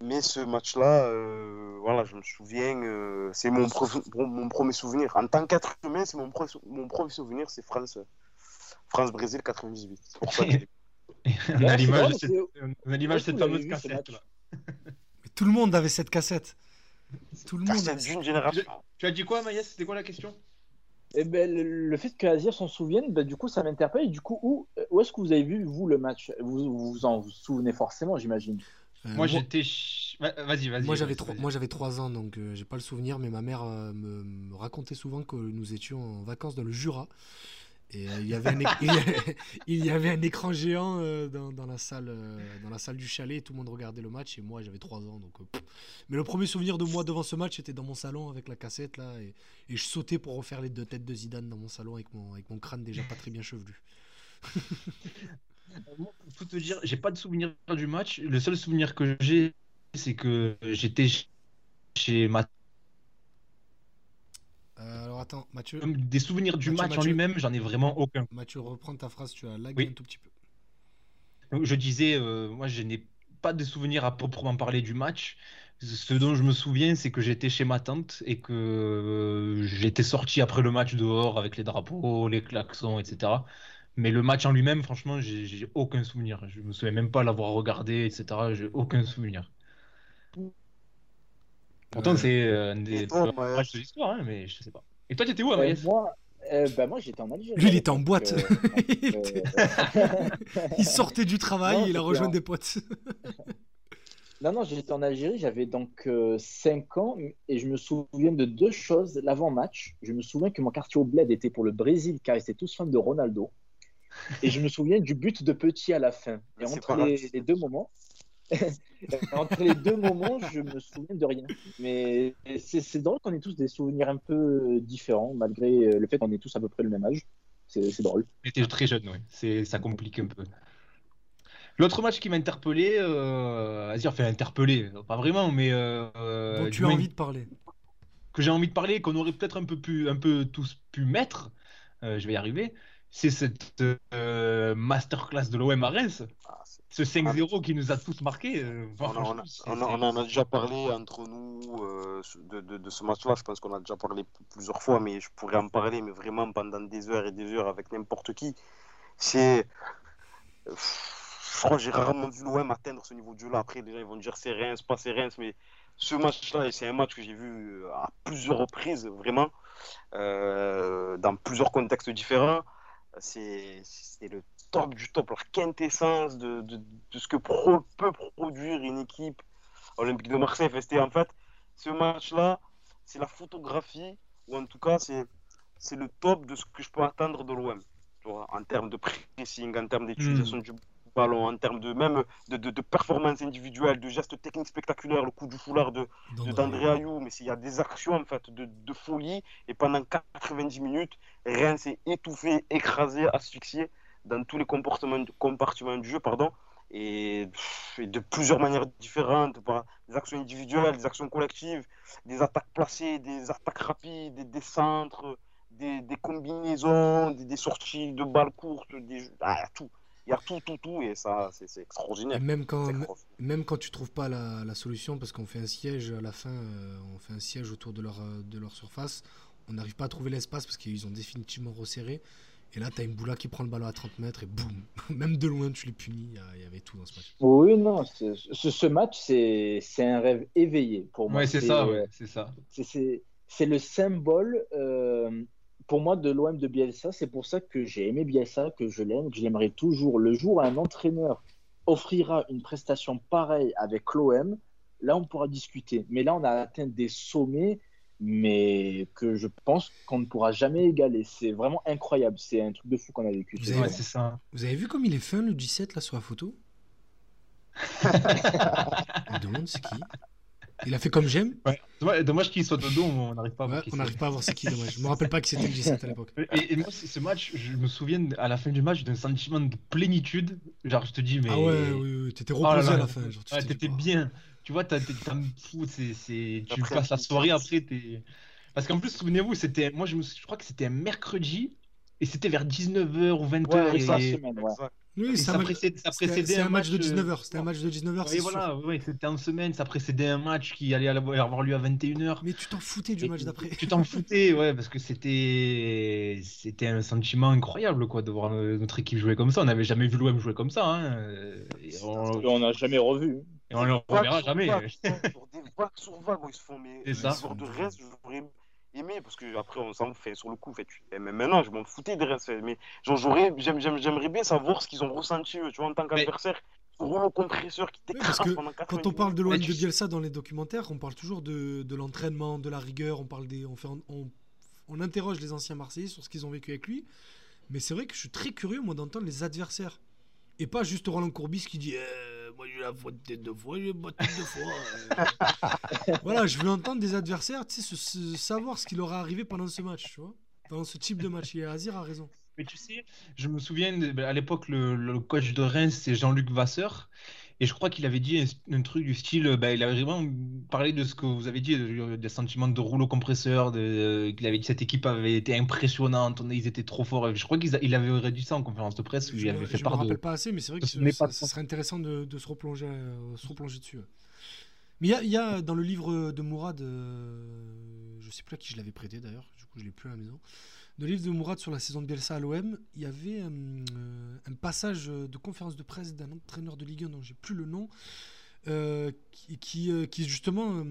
mais ce match-là, voilà, je me souviens, c'est mon, mon premier souvenir. En tant qu'être humain, c'est mon, mon premier souvenir, c'est France. France-Brésil 98. Pour ça on a l'image de cette, fameuse cassette. Là. Tout le monde avait cette cassette. Tout le monde. d'une génération. Tu as dit quoi, Maïs C'était quoi la question? Eh ben, le, fait que Azir s'en souvienne, ben, du coup, ça m'interpelle. du coup, où, où est-ce que vous avez vu, vous, le match? Vous, vous en vous souvenez forcément, j'imagine. Euh, moi, j'étais. Vas-y, vas-y. Moi, j'avais trois, moi, j'avais 3 ans, donc euh, j'ai pas le souvenir, mais ma mère euh, me, racontait souvent que nous étions en vacances dans le Jura. Euh, il, y avait un écran géant euh, dans, la salle, euh, dans la salle du chalet et tout le monde regardait le match et moi j'avais 3 ans. Donc, Mais le premier souvenir de moi devant ce match était dans mon salon avec la cassette là et, je sautais pour refaire les deux têtes de Zidane dans mon salon avec mon, avec mon crâne déjà pas très bien chevelu. pour tout te dire, j'ai pas de souvenir du match. Le seul souvenir que j'ai, c'est que j'étais chez ma euh, alors attends, Mathieu. Des souvenirs du match en lui-même, j'en ai vraiment aucun. Mathieu, reprends ta phrase, tu as lagué un tout petit peu. je disais, euh, moi je n'ai pas de souvenirs à proprement parler du match. Ce dont je me souviens, c'est que j'étais chez ma tante et que euh, j'étais sorti après le match dehors avec les drapeaux, les klaxons, etc. Mais le match en lui-même, franchement, j'ai aucun souvenir. Je me souviens même pas l'avoir regardé, etc. J'ai aucun souvenir. Pourtant, c'est un des matchs de l'histoire, hein, mais je sais pas. Et toi, tu étais où, euh, Moi, euh, bah, moi j'étais en Algérie. Lui, il était en boîte. Euh, il sortait du travail, il a rejoint des potes. non, non, j'étais en Algérie, j'avais donc 5 ans et je me souviens de deux choses. L'avant-match, je me souviens que mon quartier au bled était pour le Brésil car ils étaient tous fans de Ronaldo. Et je me souviens du but de Petit à la fin. Et entre les, deux moments, Entre les deux moments, je me souviens de rien. Mais c'est drôle qu'on ait tous des souvenirs un peu différents, malgré le fait qu'on ait tous à peu près le même âge. C'est drôle. J'étais très jeune, oui. Ça complique un peu. L'autre match qui m'a interpellé, euh, vas-y, enfin interpellé, pas vraiment, mais. Euh, tu as envie de parler. Que j'ai envie de parler, qu'on aurait peut-être un peu pu, un peu tous pu mettre. Euh, je vais y arriver. C'est cette euh, masterclass de l'OM à Reims. Ah, ce 5-0 qui nous a tous marqué. Euh, on, en a déjà parlé entre nous euh, de, ce match-là. Je pense qu'on a déjà parlé plusieurs fois, mais je pourrais en parler, mais vraiment pendant des heures et des heures avec n'importe qui. C'est. Je crois que j'ai rarement vu l'OM atteindre ce niveau de jeu-là. Après, déjà, ils vont dire c'est Reims, pas c'est Reims, mais ce match-là, c'est un match que j'ai vu euh, à plusieurs reprises, vraiment, dans plusieurs contextes différents. C'est le top du top, leur quintessence de, de, de ce que peut produire une équipe olympique de Marseille FST. En fait, ce match-là, c'est la photographie, ou en tout cas, c'est le top de ce que je peux attendre de l'OM. En termes de pressing, en termes d'utilisation hmm. du ballon, en termes de même de, de, de, performance individuelle, de gestes techniques spectaculaires, le coup du foulard de d'André Ayou, mais il y a des actions en fait de, de folie et pendant 90 minutes, rien s'est étouffé, écrasé, asphyxié dans tous les comportements, compartiments du jeu, pardon, et, de plusieurs manières différentes, par des actions individuelles, des actions collectives, des attaques placées, des attaques rapides, des, centres, des, combinaisons, des, sorties de balles courtes, des, ah, il y a tout. Il y a tout, tout, tout, et ça, c'est extraordinaire. même quand, même quand tu trouves pas la, la solution, parce qu'on fait un siège à la fin, euh, on fait un siège autour de leur, de leur surface, on n'arrive pas à trouver l'espace parce qu'ils ont définitivement resserré. Et là, tu as une boula qui prend le ballon à 30 mètres et boum, même de loin, tu les punis. Il y avait tout dans ce match. Oui, non, ce, ce match, c'est un rêve éveillé pour moi. Ouais, c'est ça, ouais, c'est ça. C'est le symbole euh, pour moi de l'OM de Bielsa. C'est pour ça que j'ai aimé Bielsa, que je l'aime, que je l'aimerais toujours. Le jour où un entraîneur offrira une prestation pareille avec l'OM, là, on pourra discuter. Mais là, on a atteint des sommets mais que je pense qu'on ne pourra jamais égaler. C'est vraiment incroyable. C'est un truc de fou qu'on a vécu. Vous avez, ça. Vous avez vu comme il est fin le 17 là sur la photo? On demande c'est qui. Il a fait comme j'aime? Ouais. Dommage, qu'il soit de dos, on n'arrive pas à voir. on n'arrive pas à voir c'est qui, dommage. Je me rappelle pas que c'était le 17 à l'époque. Et, moi, ce match, je me souviens à la fin du match d'un sentiment de plénitude. Genre, je te dis, mais. Ah ouais, oui, oui. t'étais oh reposé à la fin. Genre, tu t'étais bien. Tu vois, t'as, fou, c'est, tu passes la soirée après. T'es... Parce qu'en plus, souvenez-vous, c'était, moi je, me, je crois que c'était un mercredi et c'était vers 19h ou 20h. et... semaine, ouais. Oui, ça, précédait, un, match, de 19h. C'était un match de 19h. Oui, voilà, c'était en semaine. Ça précédait un match qui allait avoir lieu à 21h. Mais tu t'en foutais du match d'après. Tu t'en foutais, ouais, parce que c'était c'était un sentiment incroyable, quoi, de voir notre équipe jouer comme ça. On n'avait jamais vu l'OM jouer comme ça. Hein. on n'a jamais revu. Et on ne le reverra jamais. Pour des vagues sur vagues où ils se font. Mais ça. de reste, j'aurais aimé, parce que après on s'en fait sur le coup. Fait, mais maintenant, je m'en foutais de reste. Mais j'aurais, j'aimerais bien savoir ce qu'ils ont ressenti, tu vois, en tant qu'adversaire. le compresseur qui t'écrase pendant Quand on parle de l'OM de Bielsa dans les documentaires, on parle toujours de, de l'entraînement, de la rigueur, on, parle des, on, fait, on, on interroge les anciens Marseillais sur ce qu'ils ont vécu avec lui. Mais c'est vrai que je suis très curieux, moi, d'entendre les adversaires. Et pas juste Roland Courbis qui dit eh, Moi j'ai la faute deux fois, j'ai botté deux fois. voilà, je veux entendre des adversaires, tu sais, savoir ce qui leur est arrivé pendant ce match, tu vois. Pendant ce type de match. Et Azir a raison. Mais tu sais, je me souviens, à l'époque, le, le, coach de Reims, c'est Jean-Luc Vasseur. Et je crois qu'il avait dit un, truc du style, bah, il avait vraiment parlé de ce que vous avez dit, des sentiments de rouleau compresseur, de, qu'il avait dit cette équipe avait été impressionnante, ils étaient trop forts. Je crois qu'il avait réduit ça en conférence de presse. je ne me rappelle pas assez, mais c'est vrai que ce, serait intéressant de, se, replonger, euh, se replonger dessus. Mais il y, a dans le livre de Mourad, euh, je sais plus à qui je l'avais prêté d'ailleurs, du coup je l'ai plus à la maison le livre de Mourad sur la saison de Bielsa à l'OM, il y avait euh, un, passage de conférence de presse d'un entraîneur de Ligue 1 dont j'ai plus le nom, euh, qui, euh, qui, justement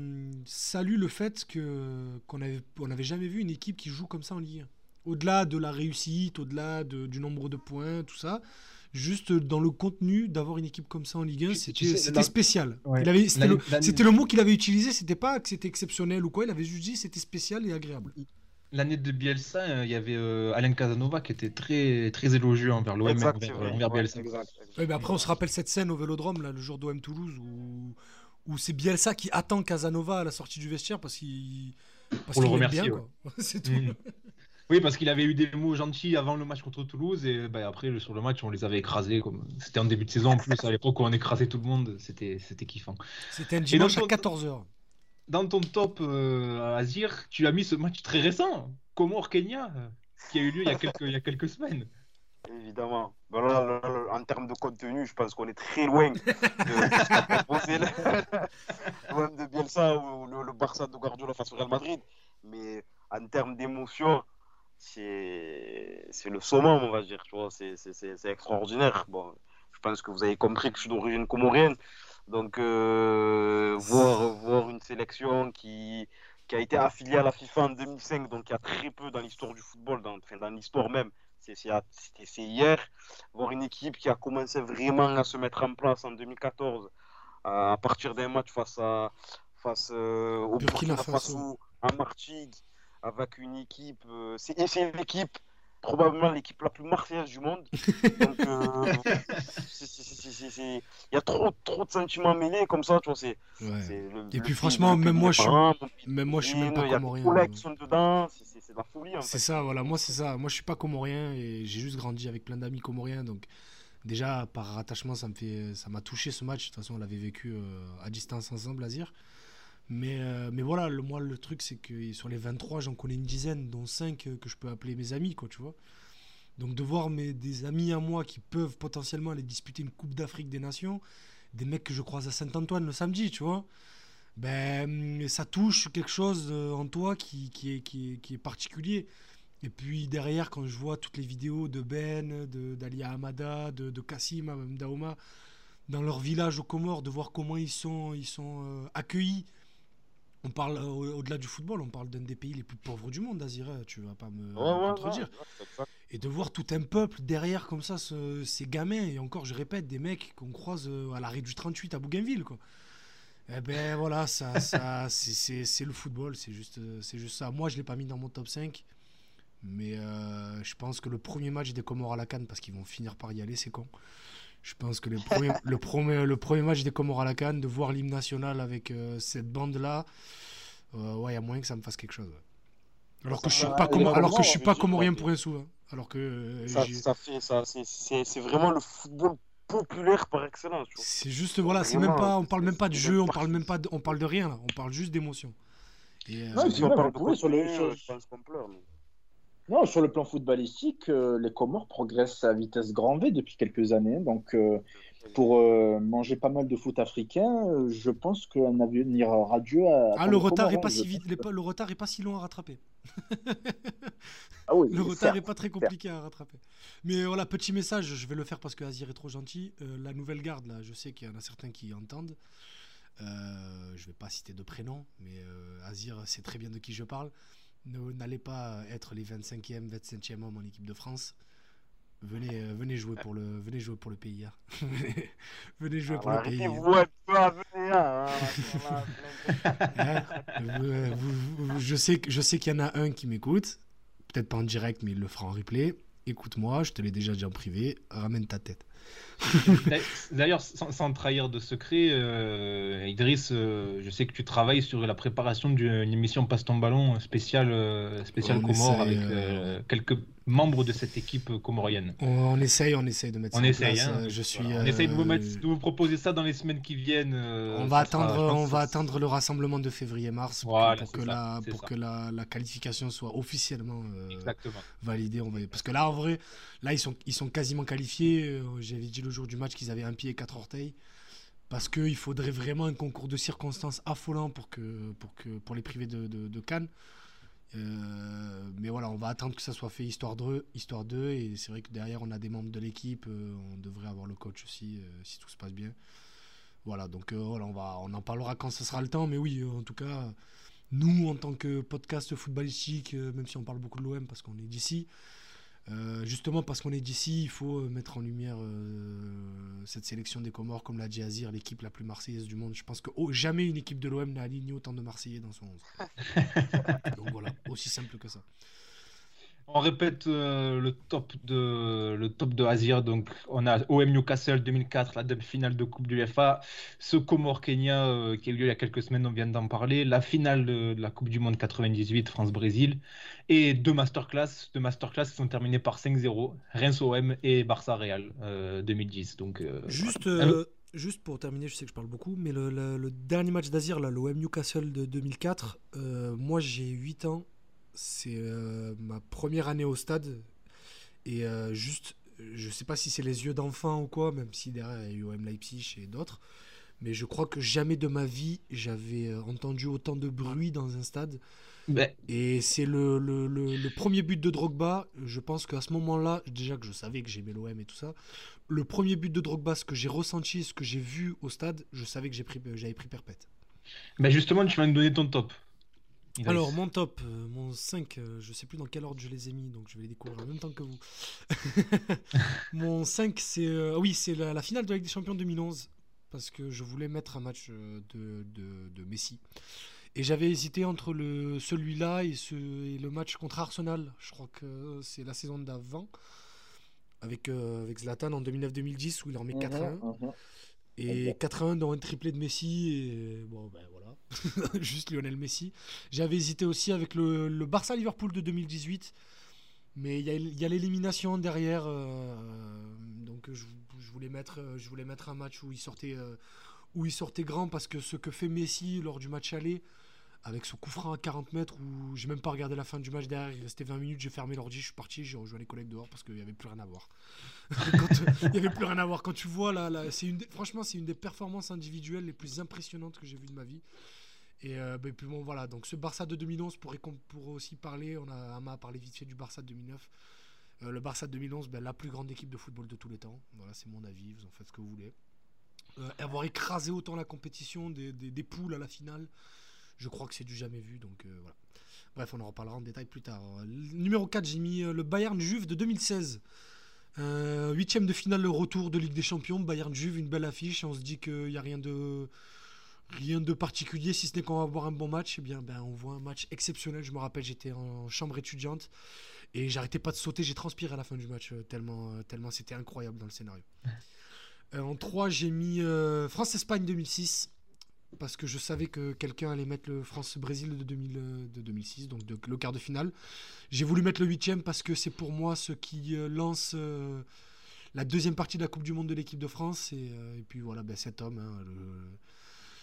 salue le fait que qu'on n'avait on avait jamais vu une équipe qui joue comme ça en Ligue 1. Au-delà de la réussite, au-delà de, du nombre de points, tout ça, juste dans le contenu d'avoir une équipe comme ça en Ligue 1, c'était spécial. C'était le, mot qu'il avait utilisé, c'était pas que c'était exceptionnel ou quoi, il avait juste dit c'était spécial et agréable l'année de Bielsa, euh, il y avait euh, Alain Casanova qui était très, très élogieux envers l'OM, envers, Bielsa. après, on se rappelle cette scène au Vélodrome, là, le jour d'OM Toulouse, où, où c'est Bielsa qui attend Casanova à la sortie du vestiaire parce qu'il Pour le remercier. c'est tout. Mm. Oui, parce qu'il avait eu des mots gentils avant le match contre Toulouse et bah, après sur le match on les avait écrasés. Comme... C'était en début de saison en plus, à l'époque où on écrasait tout le monde, c'était kiffant. C'était un dimanche à 14h dans ton top euh, Azir, tu as mis ce match très récent, Comore-Kenya, qui a eu lieu il y a quelques, il y a quelques semaines. Évidemment. en termes de contenu, je pense qu'on est très loin de le de Bielsa ou le, Barça de Guardiola face au Real Madrid. Mais en termes d'émotion, c'est le summum, on va dire. C'est extraordinaire. Bon, je pense que vous avez compris que je suis d'origine comorienne. Donc, euh, voir, voir une sélection qui, qui a été affiliée à la FIFA en 2005, donc il y a très peu dans l'histoire du football, dans, dans l'histoire même, c'est hier. Voir une équipe qui a commencé vraiment à se mettre en place en 2014, à partir d'un match face, à, face euh, au Burkina Faso, à Martigues, avec une équipe. Euh, c'est une équipe probablement l'équipe la plus marseillaise du monde. Donc, euh, il y a trop, trop de sentiments mêlés comme ça, tu vois. C'est, Et puis, franchement, même moi, je suis, même moi, je suis même pas comorien. Il qui sont dedans, c'est, de la folie. c'est ça, voilà. Moi, c'est ça. Moi, je suis pas comorien et j'ai juste grandi avec plein d'amis comoriens. Donc, déjà, par attachement, ça, me fait, ça m'a touché ce match. De toute façon, on l'avait vécu euh, à distance ensemble, Azir. Mais, euh, mais voilà, le, moi, le truc, c'est que sur les 23, j'en connais une dizaine, dont 5 euh, que je peux appeler mes amis, quoi, tu vois. Donc de voir mes, des amis à moi qui peuvent potentiellement aller disputer une Coupe d'Afrique des Nations, des mecs que je croise à Saint-Antoine le samedi, tu vois, ben, ça touche quelque chose euh, en toi qui, qui, est, qui, est, qui est particulier. Et puis derrière, quand je vois toutes les vidéos de Ben, d'Alia Hamada, de, de Kassim, même d'Aoma, dans leur village aux Comores, de voir comment ils sont, ils sont accueillis. On parle au-delà du football, on parle d'un des pays les plus pauvres du monde, Azira, tu vas pas me contredire. et de voir tout un peuple derrière comme ça, ces gamins, et encore je répète, des mecs qu'on croise euh, à l'arrêt du 38 à Bougainville. Quoi. Eh ben voilà, ça, ça c'est le football, c'est juste, euh, juste ça. Moi je l'ai pas mis dans mon top 5. Mais je pense que le premier match des Comores à la Cannes, parce qu'ils vont finir par y aller, c'est con. Je pense que le, premier, le, premier, le premier match des Comores à la Cannes, de voir l'hymne national avec euh, cette bande-là, euh, ouais, il y a moyen que ça me fasse quelque chose. Alors que je suis pas comme, alors que je suis pas comorien pour un sou. Hein. Alors que euh, ça, ça, fait ça, c'est vraiment le football populaire par excellence. C'est juste voilà, c'est même pas, on parle même pas de jeu, on parle même pas, de, on parle de rien là, on parle juste d'émotion. Et, on parle de sur le, sur... Non, sur le plan footballistique, euh, les Comores progressent à vitesse grand V depuis quelques années. Donc, euh, pour euh, manger pas mal de foot africain, je pense qu'un avenir radieux. À, ah, le retard n'est pas si vite, le retard est pas si long à rattraper. ah oui, le retard n'est pas très compliqué à rattraper. Mais voilà, petit message, je vais le faire parce que Azir est trop gentil. la nouvelle garde, là, je sais qu'il y en a certains qui entendent. je vais pas citer de prénom, mais Azir sait très bien de qui je parle n'allez pas être les 25e, 25e hommes en équipe de France. Venez, euh, venez jouer pour le, venez jouer pour le pays. Hein. venez jouer pour le pays. je sais, je sais qu'il y en a un qui m'écoute, peut-être pas en direct, mais il le fera en replay. Écoute-moi, je te l'ai déjà dit en privé. Ramène ta tête. D'ailleurs, sans, trahir de secret, euh, Idriss, euh, je sais que tu travailles sur la préparation d'une émission Passe ton ballon spéciale, euh, spéciale Comore avec quelques membres de cette équipe comorienne. On, essaye, on essaye de mettre on ça essaye, en place. Hein. je suis, on essaye de vous, mettre, de vous, proposer ça dans les semaines qui viennent. on va attendre, on va attendre le rassemblement de février-mars pour, que, la, pour que la, la, qualification soit officiellement validée. On va... Parce que là, en vrai, là ils sont, ils sont quasiment qualifiés. J'avais dit le jour du match qu'ils avaient un pied et quatre orteils. Parce qu'il faudrait vraiment un concours de circonstances affolant pour, que, pour, que, pour les priver de, de, Cannes. Euh, mais voilà, on va attendre que ça soit fait histoire 2. Histoire 2 et c'est vrai que derrière, on a des membres de l'équipe. Euh, on devrait avoir le coach aussi, euh, si tout se passe bien. Voilà, donc on, va, on en parlera quand ce sera le temps. Mais oui, en tout cas, nous, en tant que podcast footballistique, même si on parle beaucoup de l'OM parce qu'on est d'ici, euh, justement parce qu'on est d'ici, il faut euh, mettre en lumière euh, cette sélection des Comores, comme l'a dit Azir, l'équipe la plus marseillaise du monde. Je pense que oh, jamais une équipe de l'OM n'a aligné autant de Marseillais dans son 11. Donc voilà, aussi simple que ça. On répète euh, le top de le top de Azir. Donc, on a OM Newcastle 2004, la demi-finale de Coupe du FA. Ce Comore Kenya euh, qui a eu lieu il y a quelques semaines, on vient d'en parler. La finale de, la Coupe du Monde 98, France-Brésil. Et deux masterclass. Deux masterclass qui sont terminés par 5-0. Reims OM et Barça Real 2010. Euh, donc, juste. Juste pour terminer, je sais que je parle beaucoup, mais le, le dernier match d'Azir, l'OM Newcastle de 2004, moi j'ai 8 ans, c'est euh, ma première année au stade. Et euh, juste, je sais pas si c'est les yeux d'enfant ou quoi, même si derrière il y a eu OM Leipzig et d'autres. Mais je crois que jamais de ma vie j'avais euh, entendu autant de bruit dans un stade. Ben. Et c'est le, le, le, premier but de Drogba. Je pense qu'à ce moment-là, déjà que je savais que j'aimais l'OM et tout ça, le premier but de Drogba, ce que j'ai ressenti, ce que j'ai vu au stade, je savais que j'avais pris, pris perpète. Ben justement, tu vas me donner ton top. Alors, mon top, euh, mon 5, euh, je sais plus dans quel ordre je les ai mis, donc je vais les découvrir en même temps que vous. mon 5, c'est euh, oui, c'est la, finale de la Ligue des Champions 2011, parce que je voulais mettre un match de, de, Messi. Et j'avais hésité entre le, celui-là et, ce, et le match contre Arsenal. Je crois que c'est la saison d'avant, avec, avec Zlatan en 2009-2010, où il en met 4-1. Et 4-1 dans un triplé de Messi. Et bon, ben voilà. Juste Lionel Messi. J'avais hésité aussi avec le, le Barça-Liverpool de 2018. Mais il y a, l'élimination derrière. Euh, donc je, voulais mettre, je voulais mettre un match où il, sortait, euh, où il sortait grand. Parce que ce que fait Messi lors du match aller avec ce coup franc à 40 mètres où j'ai même pas regardé la fin du match derrière, il restait 20 minutes, j'ai fermé l'ordi, je suis parti, j'ai rejoint les collègues dehors parce qu'il n'y avait plus rien à voir. il n'y avait plus rien à voir. Quand tu vois là, c'est franchement, c'est une des performances individuelles les plus impressionnantes que j'ai vues de ma vie. Et ben, puis bon, voilà. Donc ce Barça de 2011 pourrait, pourrait aussi parler. On a Ama a parlé vite fait du Barça de 2009. le Barça de 2011, ben, la plus grande équipe de football de tous les temps. Voilà, c'est mon avis. Vous en faites ce que vous voulez. avoir écrasé autant la compétition des, des, poules à la finale, je crois que c'est du jamais vu. Donc voilà. Bref, on en reparlera en détail plus tard. Numéro 4, j'ai mis le Bayern Juve de 2016. Euh, huitième de finale, le retour de Ligue des Champions, Bayern Juve, une belle affiche. On se dit qu'il n'y a rien de, rien de particulier, si ce n'est qu'on va voir un bon match. Eh bien, ben, on voit un match exceptionnel. Je me rappelle, j'étais en chambre étudiante et j'arrêtais pas de sauter. J'ai transpiré à la fin du match, euh, tellement, euh, tellement c'était incroyable dans le scénario. en 3, j'ai mis France-Espagne 2006 parce que je savais que quelqu'un allait mettre le France-Brésil de, de 2006, donc le quart de finale. J'ai voulu mettre le huitième parce que c'est pour moi ce qui euh, lance euh, la deuxième partie de la Coupe du Monde de l'équipe de France. Et, euh, puis voilà, ben, cet homme, hein,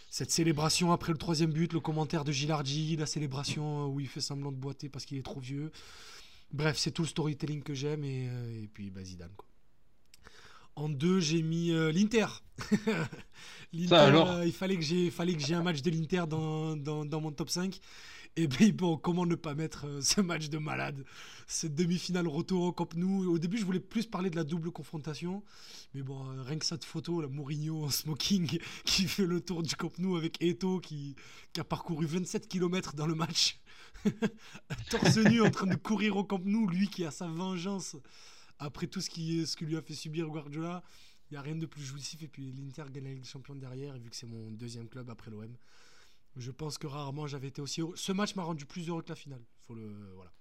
cette célébration après le troisième but, le commentaire de Gilardi, la célébration où il fait semblant de boiter parce qu'il est trop vieux. Bref, c'est tout le storytelling que j'aime et, puis bah, Zidane. Quoi. En deux, j'ai mis l'Inter. L'Inter, il fallait que j'ai fallait que j'ai un match de l'Inter dans, dans, dans, mon top 5. Et puis bon, comment ne pas mettre euh, ce match de malade? Cette demi-finale retour au Camp Nou. Au début, je voulais plus parler de la double confrontation. Mais bon, euh, rien que cette photo, la Mourinho en smoking qui fait le tour du Camp Nou avec Eto qui, qui a parcouru 27 km dans le match. Torse nu en train de courir au Camp Nou, lui qui a sa vengeance après tout ce qui, ce que lui a fait subir Guardiola. Il n'y a rien de plus jouissif. Et puis l'Inter gagne la Ligue des Champions derrière. Et vu que c'est mon deuxième club après l'OM, je pense que rarement j'avais été aussi heureux. Ce match m'a rendu plus heureux que la finale. Faut le, voilà.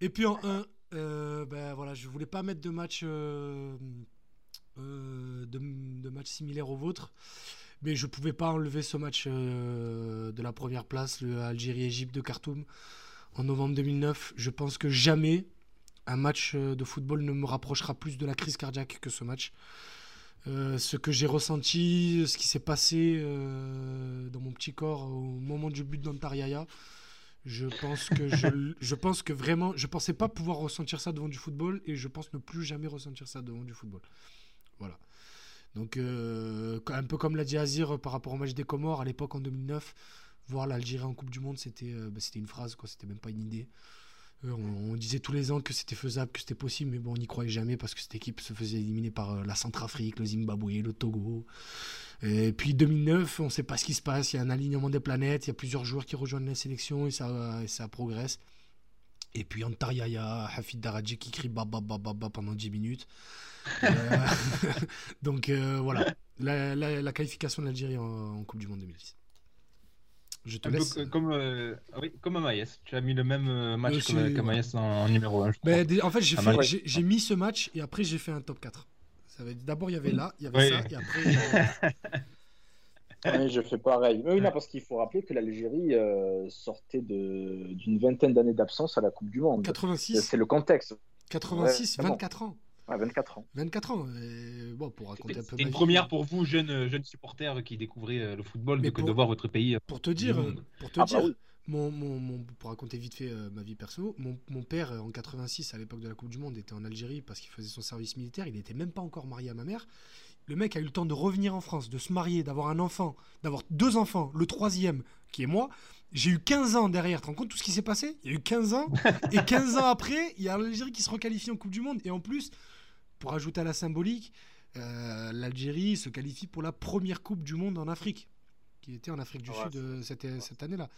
Et puis en 1, euh, ben voilà, je voulais pas mettre de match, euh, euh, de, match similaire au vôtre. Mais je pouvais pas enlever ce match de la première place, le Algérie-Égypte de Khartoum, en novembre 2009. Je pense que jamais un match de football ne me rapprochera plus de la crise cardiaque que ce match. Euh, ce que j'ai ressenti, ce qui s'est passé euh, dans mon petit corps au moment du but d'Antariaya. Je pense que je, je, pense que vraiment, je pensais pas pouvoir ressentir ça devant du football et je pense ne plus jamais ressentir ça devant du football. Voilà. Donc euh, un peu comme l'a dit Azir par rapport au match des Comores à l'époque en 2009, voir l'Algérie en Coupe du Monde, c'était bah, c'était une phrase quoi, c'était même pas une idée. Euh, on, disait tous les ans que c'était faisable, que c'était possible, mais bon, on n'y croyait jamais parce que cette équipe se faisait éliminer par euh, la Centrafrique, le Zimbabwe, le Togo. Et puis 2009, on ne sait pas ce qui se passe. Il y a un alignement des planètes, il y a plusieurs joueurs qui rejoignent la sélection et ça, progresse. Et puis Antariaya, Hafid Daradji qui crie baba pendant 10 minutes. Euh, donc voilà, la, qualification de l'Algérie en, Coupe du Monde 2006. Je te laisse. comme, euh, oui, comme Amaïs. Tu as mis le même euh, match euh, qu'Amaïs en, numéro 1. Ben, en fait, j'ai mis ce match et après, j'ai fait un top 4. D'abord, il y avait là, il y avait ça, et après. oui, je fais pareil. Mais oui, non, parce qu'il faut rappeler que l'Algérie sortait d'une vingtaine d'années d'absence à la Coupe du Monde. 86. C'est le contexte. 86, 24 ans. 24 ans. 24 ans. bon, pour raconter un peu. une première pour vous, jeunes, jeunes supporters qui découvrez euh, le football, Mais de voir votre pays. Euh, pour te dire, pour te ah, bah dire, mon, mon, pour raconter vite fait euh, ma vie perso, mon, mon père en 86 à l'époque de la Coupe du Monde était en Algérie parce qu'il faisait son service militaire. Il n'était même pas encore marié à ma mère. Le mec a eu le temps de revenir en France, de se marier, d'avoir un enfant, d'avoir deux enfants, le troisième qui est moi. J'ai eu 15 ans derrière. Tu te rends compte tout ce qui s'est passé? Il y a eu 15 ans. et 15 ans après, il y a l'Algérie qui se requalifie en Coupe du Monde. Et en plus, pour ajouter à la symbolique, euh, l'Algérie se qualifie pour la première Coupe du Monde en Afrique, qui était en Afrique du Sud euh, cette, cette année-là.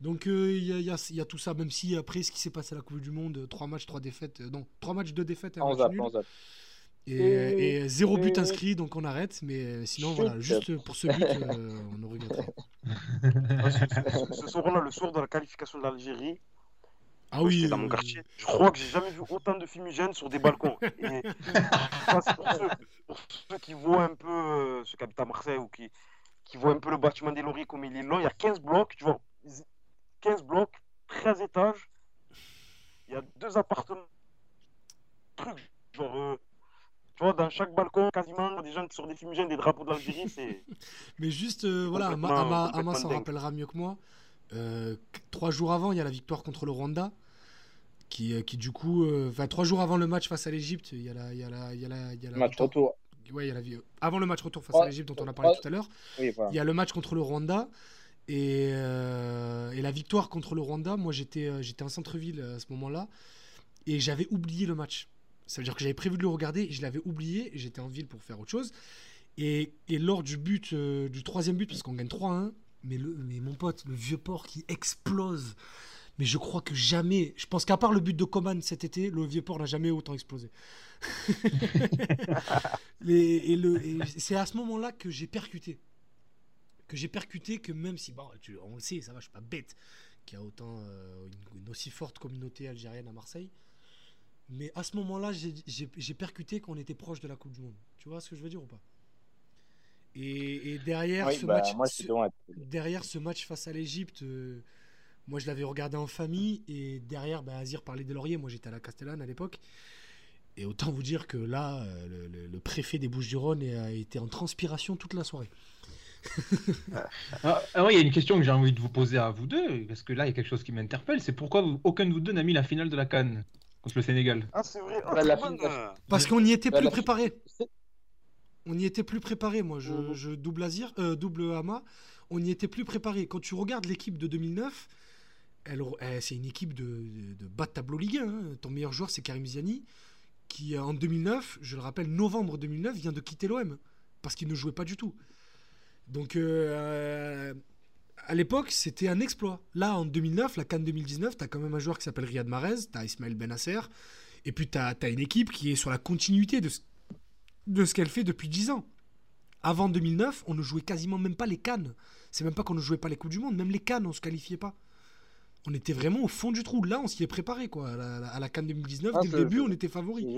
Donc euh, il y, y, a tout ça, même si après ce qui s'est passé à la Coupe du Monde, trois matchs, trois défaites, non, trois matchs, deux défaites et un match nul. Et, et, zéro but inscrit, donc on arrête. Mais sinon, voilà, juste pour ce but, on ne regrettera. ce soir-là, le soir de la qualification de l'Algérie, ah oui. Dans mon quartier. Je crois que j'ai jamais vu autant de fumigènes sur des balcons. Et, pour, ceux, qui voient un peu, euh, habitent à Marseille ou qui, qui voient un peu le bâtiment des Lauriers comme il est long, il y a 15 blocs, tu vois, 15 blocs, 13 étages. Il y a deux appartements. Trucs, genre, euh, tu vois, dans chaque balcon, quasiment des gens qui sont des fumigènes, des drapeaux d'Algérie, c'est. Mais juste, euh, voilà, Ama s'en rappellera mieux que moi. trois jours avant, il y a la victoire contre le Rwanda qui, euh, qui du coup, euh, enfin trois jours avant le match face à l'Egypte, il y a la, il y a la, il y a la, il y a la match retour. Ouais, il y a la, avant le match retour face à l'Egypte dont on a parlé tout à l'heure, il y a le match contre le Rwanda. Et, et, la victoire contre le Rwanda, moi j'étais j'étais en centre-ville à ce moment-là et j'avais oublié le match. Ça veut dire que j'avais prévu de le regarder et je l'avais oublié. J'étais en ville pour faire autre chose. Et, et lors du but, du troisième but, parce qu'on gagne 3-1, mais, le, mais mon pote, le vieux port qui explose. Mais je crois que jamais, je pense qu'à part le but de Coman cet été, le vieux port n'a jamais autant explosé. et, c'est à ce moment-là que j'ai percuté. Que j'ai percuté que même si, bon, on le sait, ça va, je suis pas bête, qu'il y a autant euh, une, aussi forte communauté algérienne à Marseille. Mais à ce moment-là, j'ai percuté qu'on était proche de la Coupe du Monde. Tu vois ce que je veux dire ou pas? Et, derrière, ce bah, match, derrière ce match face à l'Égypte, euh, moi je l'avais regardé en famille et derrière, bah, Azir parlait des lauriers. Moi j'étais à la Castellane à l'époque. Et autant vous dire que là, euh, le, préfet des Bouches-du-Rhône a été en transpiration toute la soirée. ah, ah il y a une question que j'ai envie de vous poser à vous deux, parce que là, il y a quelque chose qui m'interpelle. C'est pourquoi aucun de vous deux n'a mis la finale de la Cannes contre le Sénégal? Ah, c'est vrai. Ah, parce qu'on y était plus préparé on y était plus préparé. Moi, je, mhm. double Azir, euh, double Ama. On y était plus préparé. Quand tu regardes l'équipe de 2009, elle, c'est une équipe de, bas de tableau Ligue 1. Hein. Ton meilleur joueur, c'est Karim Ziani, qui en 2009, je le rappelle, novembre 2009, vient de quitter l'OM parce qu'il ne jouait pas du tout. Donc, euh, à l'époque, c'était un exploit. Là, en 2009, la Cannes 2019, tu as quand même un joueur qui s'appelle Riyad Mahrez, tu as Ismaël Benasser, et puis tu as, une équipe qui est sur la continuité de, de ce qu'elle fait depuis 10 ans. Avant 2009, on ne jouait quasiment même pas les Cannes. C'est même pas qu'on ne jouait pas les Coupes du Monde, même les Cannes, on se qualifiait pas. On était vraiment au fond du trou. Là, on s'y est préparé, quoi. À la, Cannes 2019, ah, dès le début, on était favori.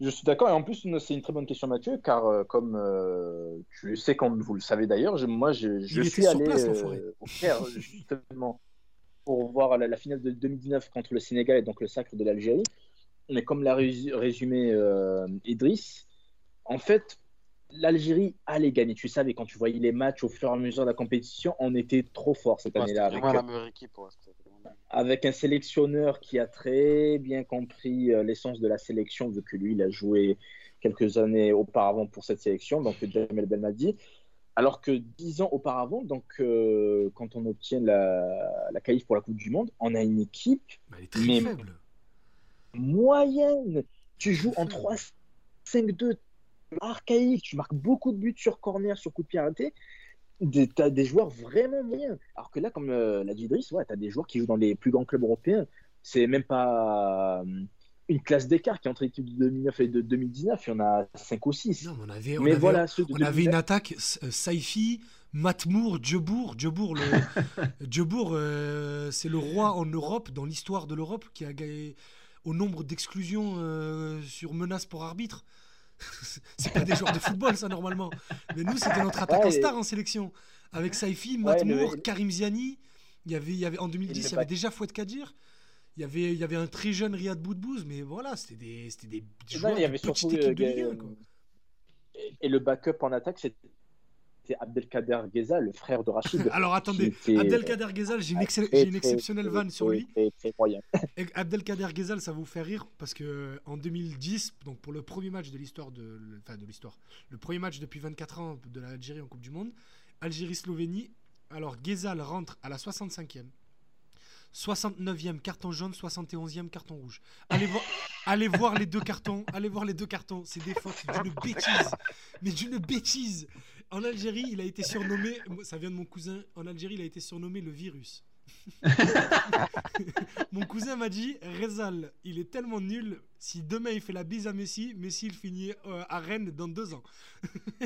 Je suis d'accord. Et en plus, c'est une très bonne question, Mathieu, car euh, comme euh, tu sais, comme vous le savez d'ailleurs, moi, je, suis allé euh, au Caire, justement, pour voir la, la, finale de 2019 contre le Sénégal et donc le sacre de l'Algérie mais comme l'a résumé euh, Idriss, en fait, l'Algérie allait gagner. Tu savais, quand tu voyais les matchs au fur et à mesure de la compétition, on était trop fort cette année-là. Avec, un sélectionneur qui a très bien compris euh, l'essence de la sélection, vu que lui, il a joué quelques années auparavant pour cette sélection, donc Jamel Belmadi. Alors que dix ans auparavant, donc euh, quand on obtient la, la qualif pour la Coupe du Monde, on a une équipe elle est très faible moyenne. Tu joues en 3-5-2 archaïque, tu marques beaucoup de buts sur corner, sur coup de pied arrêté. Tu as des joueurs vraiment moyens. Alors que là, comme euh, l'a dit Idriss, ouais, tu as des joueurs qui jouent dans les plus grands clubs européens. C'est même pas euh, une classe d'écart qui est entre l'équipe de 2009 et de 2019. Il y en a 5 ou 6. Non, on avait, on mais avait, voilà, on avait une attaque, euh, Saifi, Matmour, Djebour. Djebour, le... c'est le roi en Europe, dans l'histoire de l'Europe, qui a gagné au nombre d'exclusions euh, sur menace pour arbitre. c'est pas des joueurs de football, ça, normalement. Mais nous, c'était notre attaquant star en sélection. Avec Saifi, Matmour, Karim Ziani. Il y avait, il y avait, en 2010, il y avait déjà Fouet Kadir. Il y, avait, il y avait un très jeune Riyad Boudbouz, mais voilà, c'était des, des joueurs il y avait de de Ligue 1. Et le backup en attaque, c'était Abdelkader Ghezal, le frère de Rachid. Alors attendez, Abdelkader Ghezal, j'ai une, exceptionnelle vanne sur lui. Abdelkader Ghezal, ça vous fait rire parce que en 2010, donc pour le premier match de l'histoire de, enfin de l'histoire, le premier match depuis 24 ans de l'Algérie en Coupe du Monde, Algérie-Slovénie. Alors Ghezal rentre à la 65e. 69e carton jaune, 71e carton rouge. Allez, voir, allez voir les deux cartons, allez voir les deux cartons, c'est des fautes d'une bêtise, mais d'une bêtise. En Algérie, il a été surnommé, ça vient de mon cousin, en Algérie, il a été surnommé le virus. mon cousin m'a dit, Rezal, il est tellement nul, si demain il fait la bise à Messi, Messi il finit euh, à Rennes dans deux ans.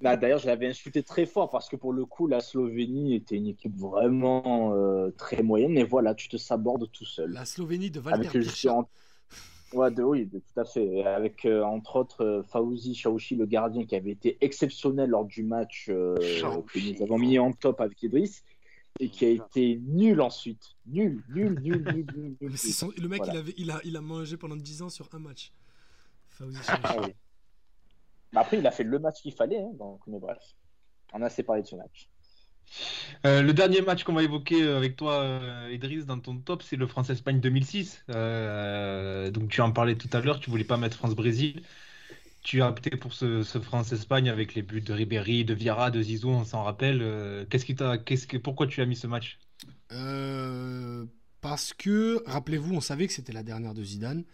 Bah, d'ailleurs, je l'avais insulté très fort parce que pour le coup, la Slovénie était une équipe vraiment euh, très moyenne. Mais voilà, tu te sabordes tout seul. La Slovénie de Valter Ouais, de, oui, tout à fait. Avec, euh, entre autres, euh, Fauzi Chaouchi, le gardien, qui avait été exceptionnel lors du match que nous avons mis en top avec Idriss et qui a été nul ensuite. Nul, nul, nul, nul, nul. le mec, il, avait, il, a, il a mangé pendant 10 ans sur un match. Fauzi. Ah après, il a fait le match qu'il fallait, hein, donc, mais bref. On a assez parlé de ce match. Euh, le dernier match qu'on va évoquer euh, avec toi, euh, Idriss, dans ton top, c'est le France-Espagne 2006. donc tu en parlais tout à l'heure, tu voulais pas mettre France-Brésil. tu as opté pour ce, France-Espagne avec les buts de Ribéry, de Viera, de Zizou, on s'en rappelle. Qu'est-ce qui t'a, qu'est-ce que, pourquoi tu as mis ce match? Parce que, rappelez-vous, on savait que c'était la dernière de Zidane.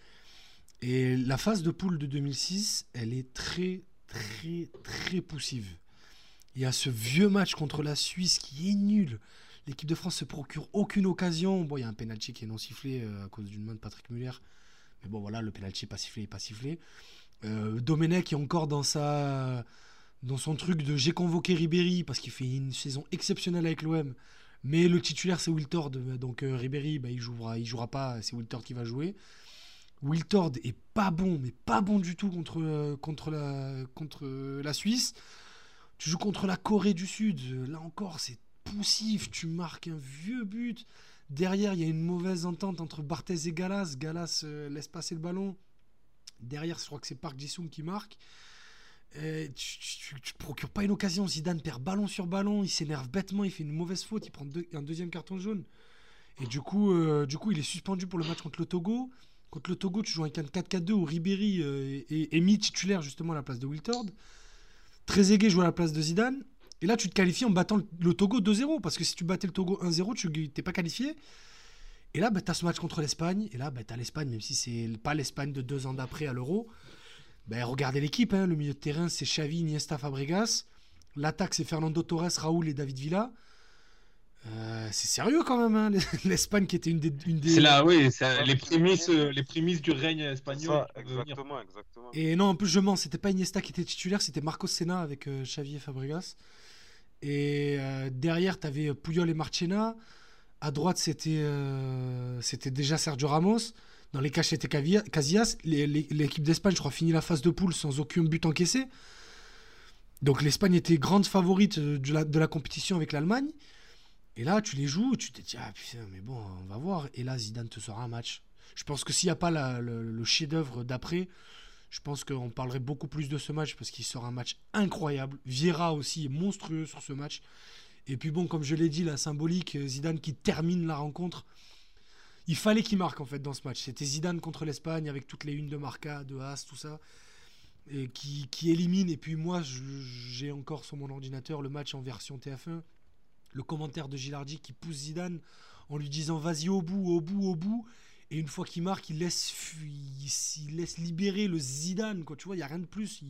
Et la phase de poule de 2006, elle est très, très, très poussive. Il y a ce vieux match contre la Suisse qui est nul. L'équipe de France se procure aucune occasion. Bon, il y a un penalty qui est non sifflé euh, à cause d'une main de Patrick Muller. Mais bon, voilà, le penalty pas sifflé, pas sifflé. Euh, Domenech est encore dans sa dans son truc de j'ai convoqué Ribéry parce qu'il fait une saison exceptionnelle avec l'OM. Mais le titulaire c'est Wiltord, donc euh, Ribéry bah, il jouera, il jouera pas, c'est Wiltord qui va jouer. Wiltord est pas bon, mais pas bon du tout contre la Suisse. Tu joues contre la Corée du Sud, là encore c'est poussif, tu marques un vieux but. Derrière il y a une mauvaise entente entre Barthez et Galas. Galas laisse passer le ballon. Derrière, je crois que c'est Park Ji-sung qui marque. tu, te procures pas une occasion. Zidane perd ballon sur ballon, il s'énerve bêtement, il fait une mauvaise faute, il prend un deuxième carton jaune. Et du coup, euh, du coup, il est suspendu pour le match contre le Togo. Contre le Togo, tu joues avec un 4-4-2 où Ribéry euh, est, mis titulaire justement à la place de Wiltord. Trezeguet joue à la place de Zidane. Et là, tu te qualifies en battant le, Togo 2-0. Parce que si tu battais le Togo 1-0, tu n'es pas qualifié. Et là, bah, tu as ce match contre l'Espagne. Et là, bah, tu as l'Espagne, même si c'est pas l'Espagne de deux ans d'après à l'Euro. Bah, regardez l'équipe. Hein. Le milieu de terrain, c'est Xavi, Iniesta, Fabregas. L'attaque, c'est Fernando Torres, Raúl et David Villa. Euh, c'est sérieux quand même, hein. l'Espagne qui était une des. Une C'est là, oui, les, prémices, euh, les prémices du règne espagnol. exactement, exactement. Et non, en plus, je mens, c'était pas Iniesta qui était titulaire, c'était Marcos Senna avec euh, Xavi et Fabregas. Et derrière, tu avais Puyol et Marchena. À droite, c'était euh, c'était déjà Sergio Ramos. Dans les caches, c'était Casillas. L'équipe d'Espagne, je crois, finit la phase de poule sans aucun but encaissé. Donc l'Espagne était grande favorite de la, de la compétition avec l'Allemagne. Et là, tu les joues, tu te dis, ah putain, mais bon, on va voir. Et là, Zidane te sort un match. Je pense que s'il n'y a pas le, chef-d'œuvre d'après, je pense qu'on parlerait beaucoup plus de ce match parce qu'il sort un match incroyable. Vieira aussi est monstrueux sur ce match. Et puis bon, comme je l'ai dit, la symbolique, euh, Zidane qui termine la rencontre. Il fallait qu'il marque en fait dans ce match. C'était Zidane contre l'Espagne avec toutes les unes de Marca, de Haas, tout ça. Et qui élimine. Et puis moi, j'ai encore sur mon ordinateur le match en version TF1. Le commentaire de Gilardi qui pousse Zidane en lui disant vas-y au bout, au bout, au bout. Et une fois qu'il marque, il laisse, il, laisse libérer le Zidane. Quoi. Tu vois, il n'y a rien de plus.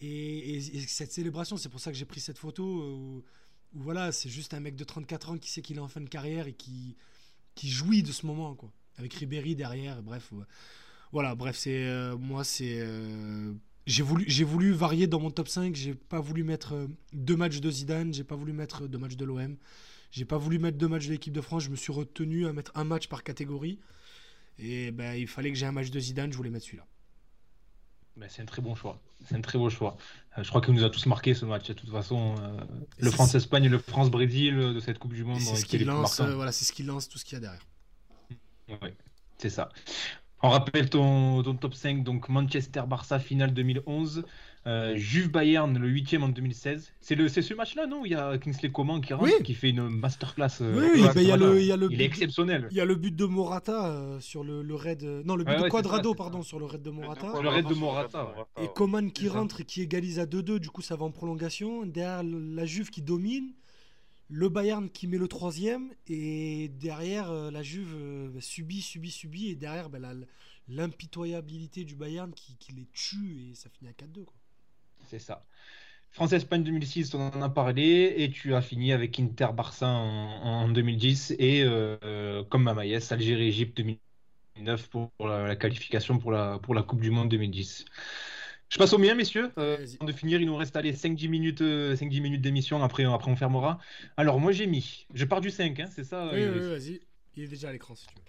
Et, cette célébration, c'est pour ça que j'ai pris cette photo. Euh, voilà, c'est juste un mec de 34 ans qui sait qu'il est en fin de carrière et qui, qui jouit de ce moment. Avec Ribéry derrière, bref. Voilà, bref, c'est euh, moi, c'est. Euh, j'ai voulu, j'ai voulu varier dans mon top 5. J'ai pas voulu mettre euh, deux matchs de Zidane, j'ai pas voulu mettre deux matchs de l'OM, j'ai pas voulu mettre deux matchs de l'équipe de France. Je me suis retenu à mettre un match par catégorie. Et ben, il fallait que j'ai un match de Zidane, je voulais mettre celui-là. Ben, c'est un très bon choix. C'est un très beau choix. Euh, je crois qu'il nous a tous marqué ce match. De toute façon, euh, le France-Espagne et le France-Brésil de cette Coupe du Monde. C'est ce qui lance, euh, voilà, c'est ce qui lance tout ce qu'il y a derrière. Oui, c'est ça. On rappelle ton, ton top 5, donc Manchester-Barça finale 2011, euh, Juve Bayern, le 8 en 2016. C'est ce match-là, non Où il y a Kingsley Coman qui rentre, qui fait une masterclass. Euh, oui, bah, il, y a le, il, y a le il est exceptionnel. Il y a le but de Morata euh, sur le, le, raid. Non, le but de Quadrado, pardon, sur le raid de Morata. Le raid de Morata. Et Coman qui rentre et qui égalise à 2-2, du coup ça va en prolongation. Derrière la Juve qui domine. Le Bayern qui met le troisième et derrière la Juve subit, subit, subit et derrière bah, l'impitoyabilité du Bayern qui, les tue et ça finit à 4-2 c'est ça. France-Espagne 2006, on en a parlé, et tu as fini avec Inter-Barça en, 2010, et euh, comme Mamaïs, Algérie-Égypte 2009 pour, la, qualification pour la Coupe du Monde 2010. Je passe au mien, messieurs. Euh, avant de finir, il nous reste 5-10 minutes, euh, minutes d'émission, après, après on fermera. Alors, moi j'ai mis, je pars du 5, hein, c'est ça Oui, oui, vas-y. Il est déjà à l'écran si tu veux.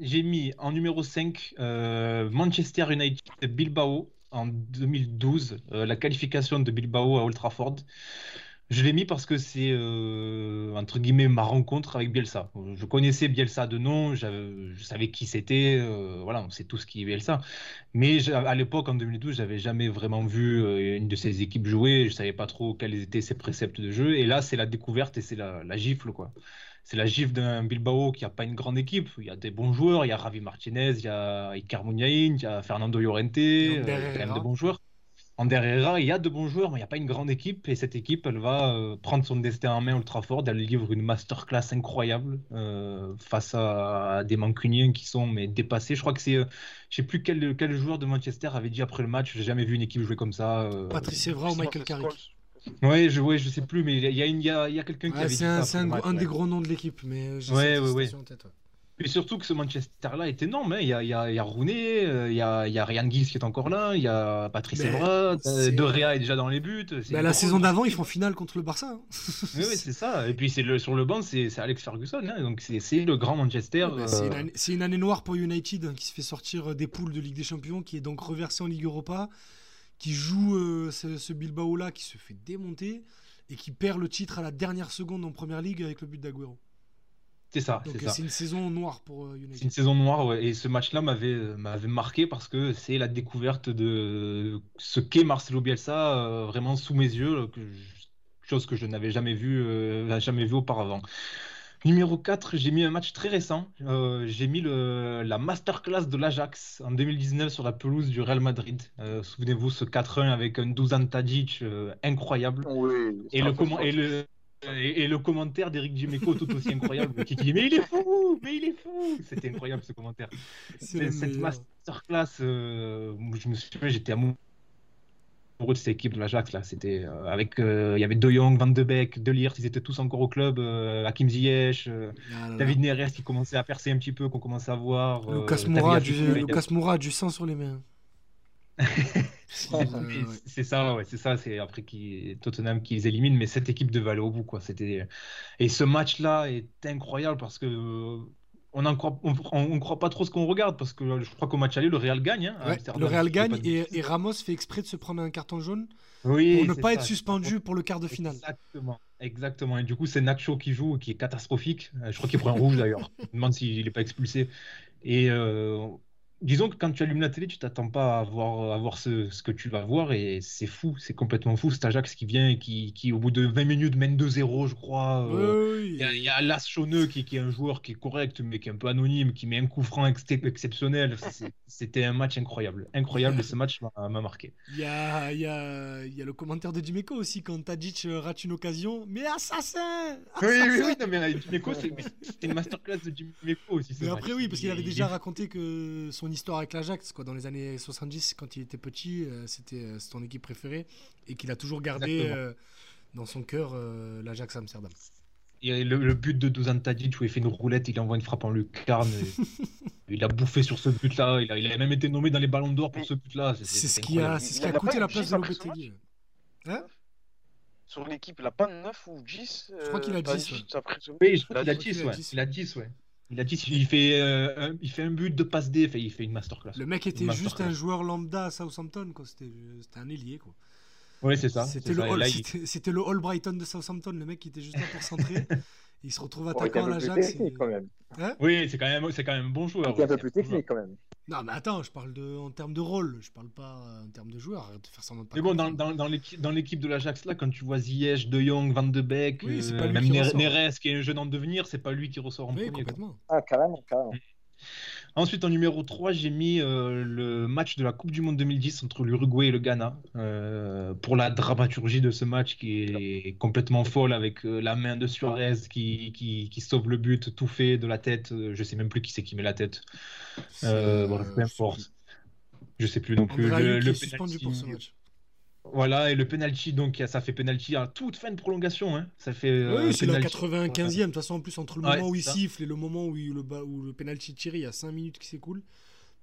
J'ai mis en numéro 5 Manchester United Bilbao en 2012, euh, la qualification de Bilbao à Old Trafford. Je l'ai mis parce que c'est euh, entre guillemets ma rencontre avec Bielsa. Je connaissais Bielsa de nom, je savais qui c'était, euh, voilà, on sait tous qui est Bielsa. Mais à l'époque, en 2012, j'avais jamais vraiment vu une de ces équipes jouer. Je savais pas trop quels étaient ses préceptes de jeu. Et là, c'est la découverte et c'est la, la, gifle, quoi c'est la gifle d'un Bilbao qui n'a pas une grande équipe. Il y a des bons joueurs, il y a Ravi Martinez, il y a Icar Muniain, il y a Fernando Llorente, il y a quand même de bons joueurs. En Herrera, il y a de bons joueurs, mais il n'y a pas une grande équipe. Et cette équipe, elle va euh, prendre son destin en main ultra fort. Elle livre une masterclass incroyable euh, face à, des Mancuniens qui sont mais, dépassés. Je crois que c'est. je ne sais plus quel, quel, joueur de Manchester avait dit après le match J'ai jamais vu une équipe jouer comme ça. Patrice Evra ou Michael Carrick Ouais, je, ouais, je sais plus, mais il y a, y a, y a quelqu'un qui avait dit ça. C'est un, un des gros noms de l'équipe, mais j'ai ouais, ouais, ouais. en tête. Et surtout que ce Manchester-là est énorme. Hein. Il, y a, il, y a, il y a Rooney, euh, il y a, il y a Ryan Giggs qui est encore là, il y a Patrice Evra, euh, De Rea est déjà dans les buts. Bah, la saison d'avant, ils font finale contre le Barça. Hein. oui, oui c'est ça. Et puis le, sur le banc, c'est Alex Ferguson. Hein. Donc c'est le grand Manchester. Bah, c'est une, une, année noire pour United qui se fait sortir des poules de Ligue des Champions, qui est donc reversé en Ligue Europa, qui joue euh, ce, ce Bilbao-là, qui se fait démonter et qui perd le titre à la dernière seconde en première ligue avec le but d'Aguero. C'est ça. C'est une saison noire pour euh, United. C'est une saison noire, ouais. Et ce match-là m'avait m'avait marqué parce que c'est la découverte de ce qu'est Marcelo Bielsa euh, vraiment sous mes yeux, que, chose que je n'avais jamais vu, euh, jamais vu auparavant. Numéro 4, j'ai mis un match très récent. Euh, j'ai mis le, la masterclass de l'Ajax en 2019 sur la pelouse du Real Madrid. Euh, souvenez-vous, ce 4-1 avec un Dusan Tadic euh, incroyable. et, le et, le, et, le commentaire d'Eric Dimeco tout aussi incroyable qui dit Mais il est fou Mais il est fou C'était incroyable ce commentaire. Cette masterclass, je me suis j'étais amoureux de cette équipe de l'Ajax là. C'était euh, avec euh, il y avait De Jong, Van de Beek, De ils étaient tous encore au club. Euh, Hakim Ziyech, ah David Neres qui commençait à percer un petit peu, qu'on commençait à voir. Lucas Moura, du, Lucas Moura, du sang sur les mains. C'est ça, ouais, c'est ça. C'est après qui Tottenham qui les élimine, mais cette équipe devait aller au bout, quoi. C'était et ce match-là est incroyable parce que on ne croit, on, croit pas trop ce qu'on regarde parce que je crois qu'au match aller, le Real gagne. Hein, le Real gagne et, Ramos fait exprès de se prendre un carton jaune oui, pour ne pas être suspendu pour le quart de finale. Exactement. Exactement. Et du coup, c'est Nacho qui joue, qui est catastrophique. Euh, je crois qu'il prend un rouge d'ailleurs. Je me demande s'il n'est pas expulsé. Et euh, disons que quand tu allumes la télé, tu t'attends pas à voir, à voir ce, ce, que tu vas voir et c'est fou, c'est complètement fou. C'est Ajax qui vient et qui, qui, au bout de 20 minutes, mène 2-0, je crois. Euh, il y, a Las Chauneux qui, qui, est un joueur qui est correct, mais qui est un peu anonyme, qui met un coup franc exceptionnel. C'était un match incroyable. Incroyable et ce match m'a marqué. Il y a, y, a, y a, le commentaire de Dimeco aussi quand Tadic euh, rate une occasion. Mais assassin, Oui, oui, oui, non, mais Dimeco, c'était une masterclass de Dimeco aussi. Mais après, oui, parce qu'il avait déjà raconté que son histoire avec l'Ajax, quoi, dans les années 70, quand il était petit, euh, c'était euh, son équipe préférée et qu'il a toujours gardé euh, dans son cœur l'Ajax Amsterdam. Et le, but de Dusan Tadic où il fait une roulette, il envoie une frappe en lucarne. il a bouffé sur ce but-là. Il a, il a, même été nommé dans les ballons d'or pour ce but-là. C'est ce qui a, ce qui a coûté la place de Lopetegui. Hein? Sur l'équipe, il a pas 9 ou 10 Je crois qu'il a 10. Oui, il a 10, ouais. Il a 10, ouais. Il a dit il fait, euh, un, il fait un but de passe D, il fait une masterclass. Le mec était juste un joueur lambda à Southampton, C'était, un ailier, quoi. Oui, c'est ça. C'était le, le, All Brighton de Southampton, le mec qui était juste là pour centrer. il se retrouve attaquant à l'Ajax. Et... Hein? Oui, c'est quand même, c'est quand même un bon joueur. Il est un peu plus technique quand même. Non, mais attends, je parle de, en termes de rôle, je parle pas en termes de joueur. Arrête de faire ça Mais bon, dans, dans, dans l'équipe de l'Ajax, là, quand tu vois Ziyech, De Jong, Van de Beek, euh, même Neres, qui est un jeune en devenir, c'est pas lui qui ressort en oui, premier. Complètement. Ah, carrément, carrément. Ensuite, en numéro 3, j'ai mis euh, le match de la Coupe du Monde 2010 entre l'Uruguay et le Ghana. Euh, pour la dramaturgie de ce match qui est complètement folle avec euh, la main de Suarez qui, qui, qui, sauve le but tout fait de la tête. Je sais même plus qui c'est qui met la tête. bon, peu importe. Je sais plus non plus. Le, le suspendu pour ce match. Voilà, et le penalty, donc ça fait penalty à toute fin de prolongation. Hein. Ça fait, euh, oui, c'est la 95e. De toute façon, en plus, entre le moment où il siffle et le moment où le, où le penalty tiré, il y a 5 minutes qui s'écoulent.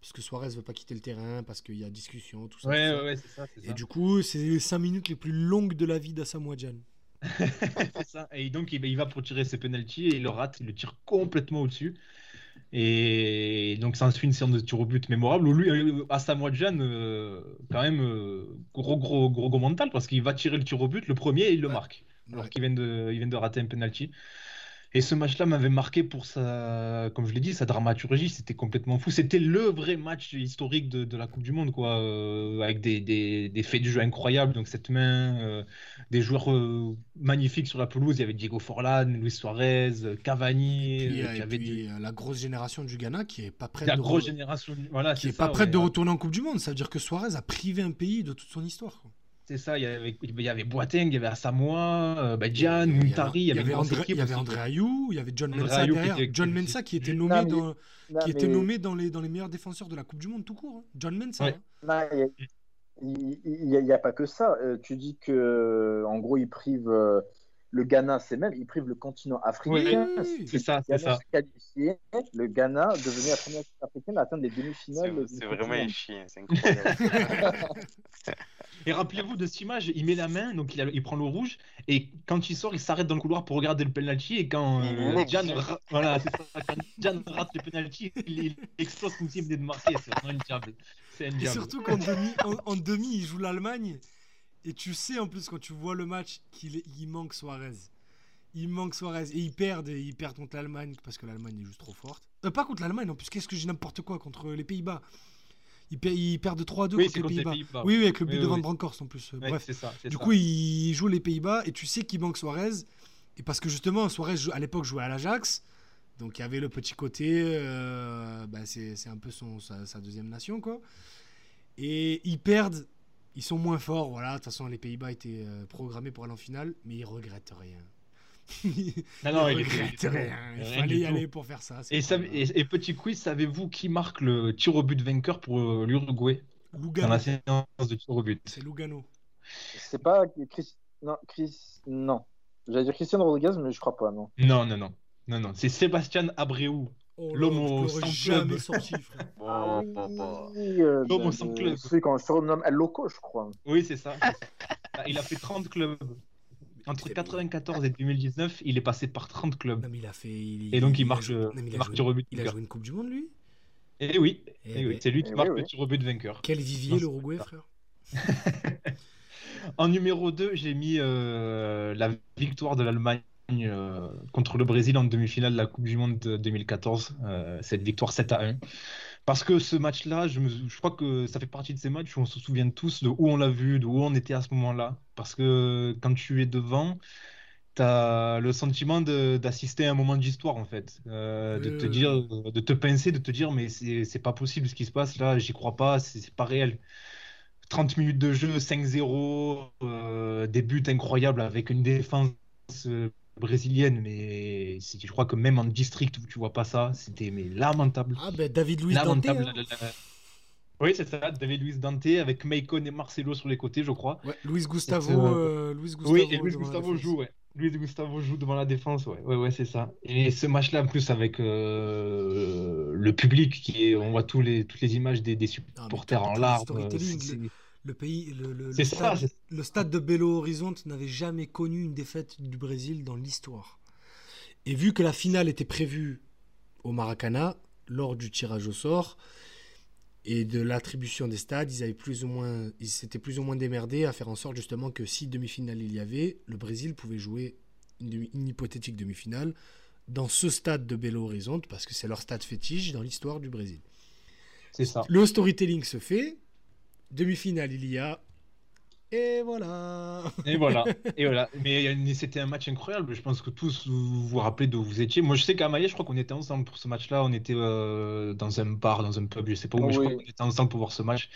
Puisque Suarez veut pas quitter le terrain, parce qu'il y a discussion, tout ça. Ouais, ouais, c'est ça, Et du coup, c'est les 5 minutes les plus longues de la vie d'Asamoah c'est ça. Et donc, il va pour tirer ses penalties et il le rate, il le tire complètement au-dessus. Et donc, ça suit une séance de tir au but mémorable où lui, euh, à Samoa Jan, euh, quand même, euh, gros, gros, gros, gros mental parce qu'il va tirer le tir au but, le premier, et il le marque. Alors qu'il vient, de, il vient de rater un penalty. Et ce match-là m'avait marqué pour sa, comme je l'ai dit, sa dramaturgie. C'était complètement fou. C'était le vrai match historique de, la Coupe du Monde, quoi, euh, avec des, des, faits de jeu incroyables. Donc cette main, euh, des joueurs euh, magnifiques sur la pelouse. Il y avait Diego Forlan, Luis Suarez, Cavani. Et puis, la grosse génération du Ghana qui est pas prête. La de grosse génération, voilà, qui est, pas prête de retourner en Coupe du Monde. Ça veut dire que Suarez a privé un pays de toute son histoire. C'est ça, il y avait, il y avait Boateng, il y avait Asamoah, euh, bah, Gian, Muntari, il y avait, André, il y avait André Ayou, il y avait John Mensa derrière. John Mensa qui était nommé, dans, qui était nommé dans, les, dans les meilleurs défenseurs de la Coupe du Monde tout court. Hein. John Mensa. Hein. il n'y a, pas que ça. Euh, tu dis que euh, en gros, il prive le Ghana, c'est même, il prive le continent africain. Oui, c'est ça, c'est ça. le Ghana devenait la première africaine à atteindre les demi-finales. C'est vraiment un chien, c'est incroyable. Et rappelez-vous de cette image, il met la main, donc il, il, prend le rouge, et quand il sort, il s'arrête dans le couloir pour regarder le penalty, et quand euh, Jan, voilà, rate le penalty, il, explose comme s'il venait de marquer. C'est vraiment un diable. Et surtout qu'en demi, en demi, il joue l'Allemagne. Et tu sais en plus quand tu vois le match qu'il il manque Suarez. Il manque Suarez. Et ils perdent, et ils perdent contre l'Allemagne parce que l'Allemagne est juste trop forte. Euh, pas contre l'Allemagne, en plus, qu'est-ce que j'ai n'importe quoi contre les Pays-Bas? Ils, perdent 3-2 contre, les Pays-Bas. oui, oui, avec le but de Van Bronckhorst en plus. Bref, ça, du coup, ils jouent les Pays-Bas et tu sais qu'il manque Suarez. Et parce que justement, Suarez à l'époque jouait à l'Ajax. Donc il y avait le petit côté, euh, bah, c'est un peu son, sa, sa, deuxième nation quoi. Et ils perdent ils sont moins forts, voilà. De toute façon, les Pays-Bas étaient euh, programmés pour aller en finale, mais ils regrettent rien. Non, non, ils regrettent rien. Il fallait y aller pour faire ça. Et, et, petit quiz, savez-vous qui marque le tir au but vainqueur pour euh, l'Uruguay? Lugano. Dans la séance de tir au but. C'est Lugano. C'est pas Chris. Non, Chris. Non. J'allais dire Christian Rodriguez, mais je crois pas, non. Non, non, non. Non, non. C'est Sébastien Abreu. Oh L'homme sans club. Sorti, ah, oui, euh, L'homme sans club. C'est quand je surnomme El Loco, je crois. Oui, c'est ça. Bah, il a fait 30 clubs. Entre 94 et 2019, il est passé par 30 clubs. Non, mais il a fait, et donc il, marche, il, il, marque joué, il a joué une Coupe du Monde, lui? Et oui, et eh oui. c'est lui qui eh marque le tir au but vainqueur. Quel vivier l'Uruguay, frère? En numéro 2, j'ai mis euh, la victoire de l'Allemagne euh, contre le Brésil en demi-finale de la Coupe du Monde 2014, euh, cette victoire 7 à 1. Parce que ce match-là, je, je, crois que ça fait partie de ces matchs où on se souvient tous de où on l'a vu, de où on était à ce moment-là. Parce que quand tu es devant, tu as le sentiment d'assister à un moment d'histoire, en fait. Euh, de te dire, de te pincer, de te dire, mais c'est pas possible ce qui se passe là, j'y crois pas, c'est pas réel. 30 minutes de jeu, 5-0, des buts incroyables avec une défense brésilienne, mais je crois que même en district où tu vois pas ça, c'était mais lamentable. Ah ben David Luiz Dante. Hein. Oui, c'est ça, David Luiz Dante avec Maicon et Marcelo sur les côtés, je crois. Ouais, Luis Gustavo, euh, Gustavo. Oui, et Luis Gustavo joue, ouais. Luis Gustavo joue devant la défense, ouais, ouais, ouais c'est ça. Et ce match-là, en plus, avec euh, le public, qui est, on voit tous les, toutes les images des, des supporters en larmes le pays, le, le, stade, le, stade, de Belo Horizonte n'avait jamais connu une défaite du Brésil dans l'histoire. Et vu que la finale était prévue au Maracana lors du tirage au sort et de l'attribution des stades, ils avaient plus ou moins, ils s'étaient plus ou moins démerdés à faire en sorte justement que si demi-finale il y avait, le Brésil pouvait jouer une, une hypothétique demi-finale dans ce stade de Belo Horizonte parce que c'est leur stade fétiche dans l'histoire du Brésil. C'est ça. Le storytelling se fait, Demi-finale, il y a. Et voilà. Et voilà. Et voilà. Mais c'était un match incroyable. Je pense que tous vous vous rappelez d'où vous étiez. Moi, je sais qu'à Maillet, je crois qu'on était ensemble pour ce match-là. On était euh, dans un bar, dans un pub, je sais pas où, mais je crois qu'on était ensemble pour voir ce match.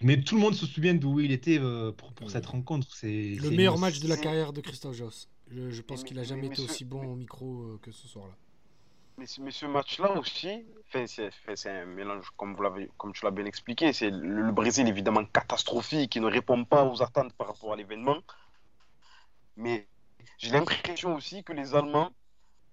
Mais tout le monde se souvient d'où il était euh, pour, pour cette rencontre. C'est le meilleur match de la carrière de Christophe Joss. Je, pense qu'il a jamais été aussi bon au micro euh, que ce soir-là. Mais, ce match-là aussi, c'est un mélange, comme, vous comme tu l'as bien expliqué, c'est le, Brésil évidemment catastrophique, qui ne répond pas aux attentes par rapport à l'événement. Mais j'ai l'impression aussi que les Allemands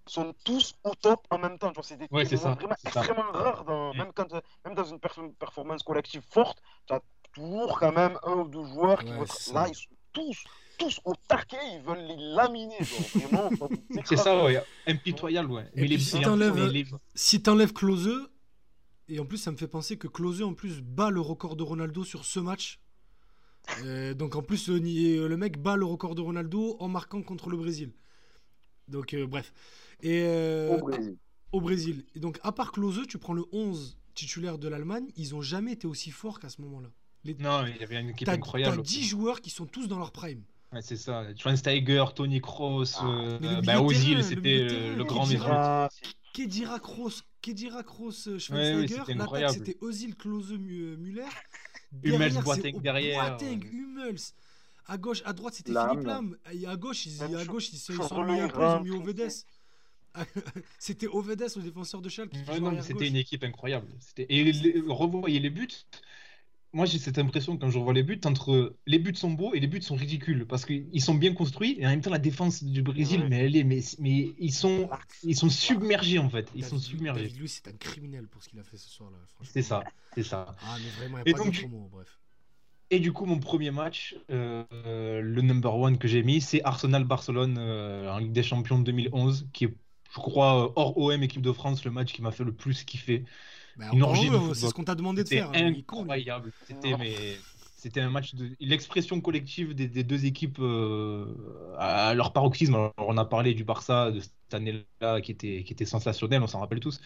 sont tous au top en même temps. C'est ouais, vraiment extrêmement rare, dans, même, quand, même dans une performance collective forte, tu as toujours quand même un ou deux joueurs qui vont être là, ils sont tous tous au taquet, ils veulent les laminer. c'est ça, ouais. Impitoyable, ouais. Mais les, si t'enlèves si t'enlèves Klose, et en plus, ça me fait penser que Klose, en plus, bat le record de Ronaldo sur ce match. Euh, donc en plus, euh, euh, le mec bat le record de Ronaldo en marquant contre le Brésil. Donc, bref. Et, au Brésil. Au Brésil. Et donc, à part Klose, tu prends le 11 titulaire de l'Allemagne, ils ont jamais été aussi forts qu'à ce moment-là. Non, il y avait une équipe incroyable. T'as 10 joueurs qui sont tous dans leur prime. Ouais, c'est ça. Schweinsteiger, Tony Kroos, ah, euh, bah, Ozil, c'était le, le, grand Kedira, Kedira Kroos, Kedira Kroos, euh, Schweinsteiger. Ouais, L'attaque, c'était Ozil, Klose, Müller. Hummels, Boateng derrière. Boateng, Hummels. À gauche, à droite, c'était Philippe Lam. Et à gauche, ils, à gauche, ils, ils sont mis un peu, ils ont mis Ovedes. c'était Ovedes, le défenseur de Schalke. c'était une équipe incroyable. Et revoyez les buts moi j'ai cette impression quand je revois les buts, entre les buts sont beaux et les buts sont ridicules parce qu'ils sont bien construits et en même temps la défense du Brésil, mais elle est, mais, mais ils sont, ils sont submergés en fait, ils sont submergés. lui c'est un criminel pour ce qu'il a fait ce soir-là. C'est ça, c'est ça. Ah mais vraiment, il a et pas donc, mots, bref. Et du coup, mon premier match, euh, le number one que j'ai mis, c'est Arsenal-Barcelone euh, en Ligue des Champions 2011, qui est, je crois, hors OM équipe de France, le match qui m'a fait le plus kiffer. Bah, c'est ce qu'on t'a demandé de faire. Hein, incroyable. C'était mais c'était un match de l'expression collective des, deux équipes euh, à leur paroxysme. on a parlé du Barça de année-là qui était, qui était sensationnel, on s'en rappelle tous.